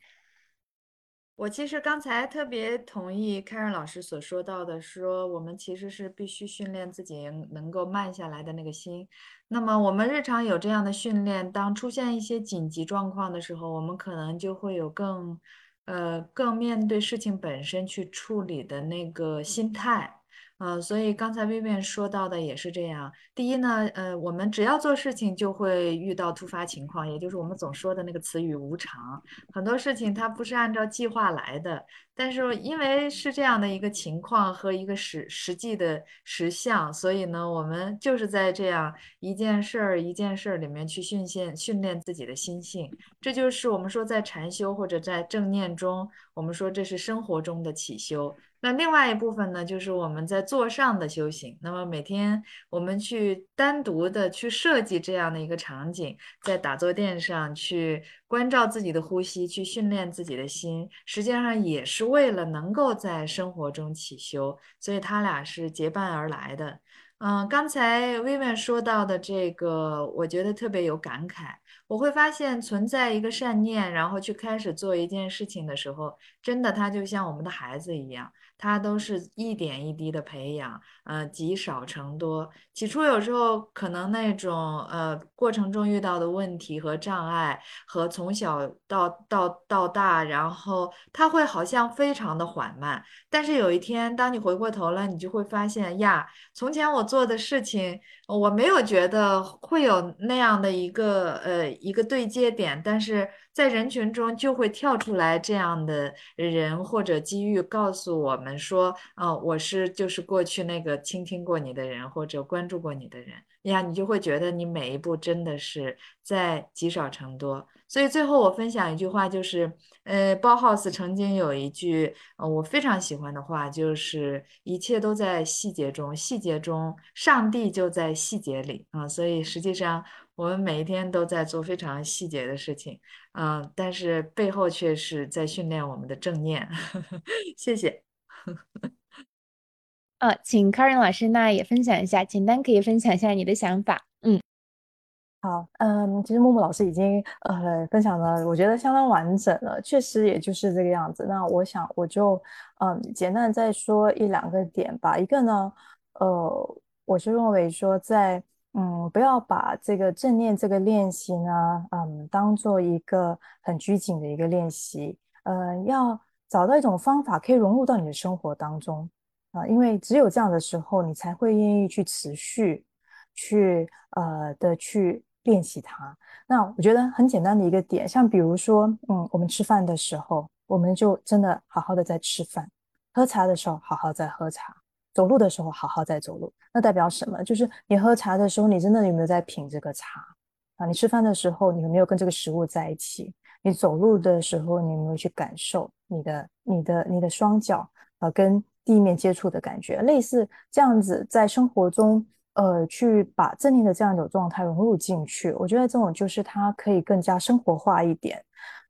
我其实刚才特别同意凯瑞老师所说到的，说我们其实是必须训练自己能够慢下来的那个心。那么我们日常有这样的训练，当出现一些紧急状况的时候，我们可能就会有更，呃，更面对事情本身去处理的那个心态。呃，所以刚才薇薇说到的也是这样。第一呢，呃，我们只要做事情就会遇到突发情况，也就是我们总说的那个词语“无常”。很多事情它不是按照计划来的，但是因为是这样的一个情况和一个实实际的实相，所以呢，我们就是在这样一件事儿一件事儿里面去训练训练自己的心性。这就是我们说在禅修或者在正念中，我们说这是生活中的起修。那另外一部分呢，就是我们在座上的修行。那么每天我们去单独的去设计这样的一个场景，在打坐垫上去关照自己的呼吸，去训练自己的心，实际上也是为了能够在生活中起修。所以他俩是结伴而来的。嗯，刚才 Vivian 说到的这个，我觉得特别有感慨。我会发现存在一个善念，然后去开始做一件事情的时候，真的，他就像我们的孩子一样。它都是一点一滴的培养，呃，积少成多。起初有时候可能那种呃过程中遇到的问题和障碍，和从小到到到大，然后它会好像非常的缓慢。但是有一天，当你回过头来，你就会发现呀，从前我做的事情，我没有觉得会有那样的一个呃一个对接点，但是。在人群中就会跳出来这样的人或者机遇，告诉我们说，啊，我是就是过去那个倾听过你的人或者关注过你的人呀，你就会觉得你每一步真的是在积少成多。所以最后我分享一句话，就是，呃，包豪斯曾经有一句我非常喜欢的话，就是一切都在细节中，细节中上帝就在细节里啊。所以实际上。我们每一天都在做非常细节的事情，嗯，但是背后却是在训练我们的正念。<laughs> 谢谢。呃，请 Karen 老师那也分享一下，简单可以分享一下你的想法。嗯，好，嗯，其实木木老师已经呃分享了，我觉得相当完整了，确实也就是这个样子。那我想我就嗯简单再说一两个点吧。一个呢，呃，我是认为说在。嗯，不要把这个正念这个练习呢，嗯，当做一个很拘谨的一个练习，呃，要找到一种方法可以融入到你的生活当中啊，因为只有这样的时候，你才会愿意去持续去呃的去练习它。那我觉得很简单的一个点，像比如说，嗯，我们吃饭的时候，我们就真的好好的在吃饭；喝茶的时候，好好在喝茶。走路的时候好好在走路，那代表什么？就是你喝茶的时候，你真的有没有在品这个茶啊？你吃饭的时候，你有没有跟这个食物在一起？你走路的时候，你有没有去感受你的、你的、你的双脚啊跟地面接触的感觉？类似这样子，在生活中，呃，去把正念的这样一种状态融入进去，我觉得这种就是它可以更加生活化一点，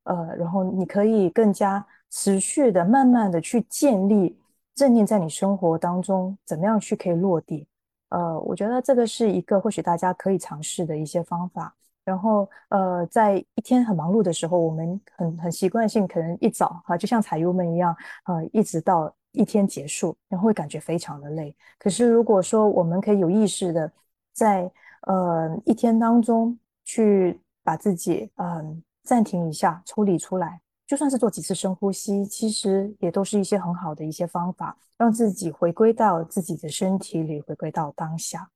呃，然后你可以更加持续的、慢慢的去建立。正念在你生活当中怎么样去可以落地？呃，我觉得这个是一个或许大家可以尝试的一些方法。然后，呃，在一天很忙碌的时候，我们很很习惯性可能一早哈，就像彩油们一样，呃，一直到一天结束，然后会感觉非常的累。可是如果说我们可以有意识的在呃一天当中去把自己嗯暂停一下，抽离出来。就算是做几次深呼吸，其实也都是一些很好的一些方法，让自己回归到自己的身体里，回归到当下。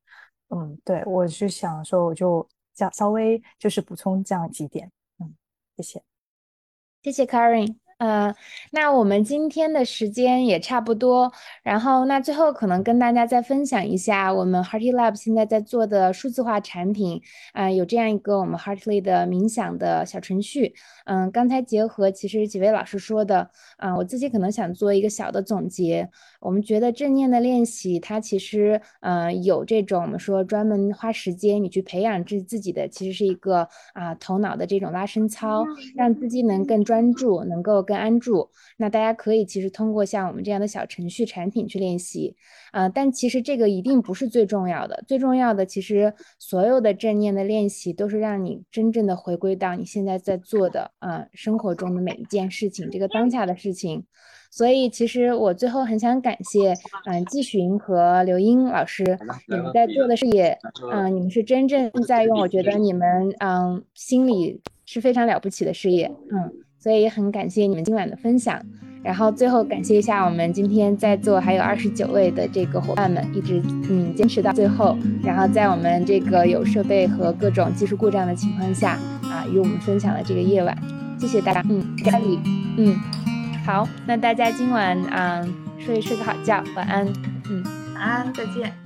嗯，对我是想说，我就这样稍微就是补充这样几点。嗯，谢谢，谢谢 Karen。呃，那我们今天的时间也差不多，然后那最后可能跟大家再分享一下我们 Hearty Lab 现在在做的数字化产品啊，有这样一个我们 Heartly 的冥想的小程序。嗯，刚才结合其实几位老师说的，啊，我自己可能想做一个小的总结。我们觉得正念的练习，它其实呃有这种我们说专门花时间你去培养自自己的，其实是一个啊头脑的这种拉伸操，让自己能更专注，能够。更安住，那大家可以其实通过像我们这样的小程序产品去练习，啊，但其实这个一定不是最重要的，最重要的其实所有的正念的练习都是让你真正的回归到你现在在做的啊生活中的每一件事情，这个当下的事情。所以其实我最后很想感谢，嗯，季寻和刘英老师，你们在做的事业，嗯，你们是真正在用，我觉得你们嗯心里是非常了不起的事业，嗯。所以也很感谢你们今晚的分享，然后最后感谢一下我们今天在座还有二十九位的这个伙伴们，一直嗯坚持到最后，然后在我们这个有设备和各种技术故障的情况下啊，与我们分享了这个夜晚，谢谢大家，嗯，家里，嗯，好，那大家今晚嗯睡睡个好觉，晚安，嗯，晚安，再见。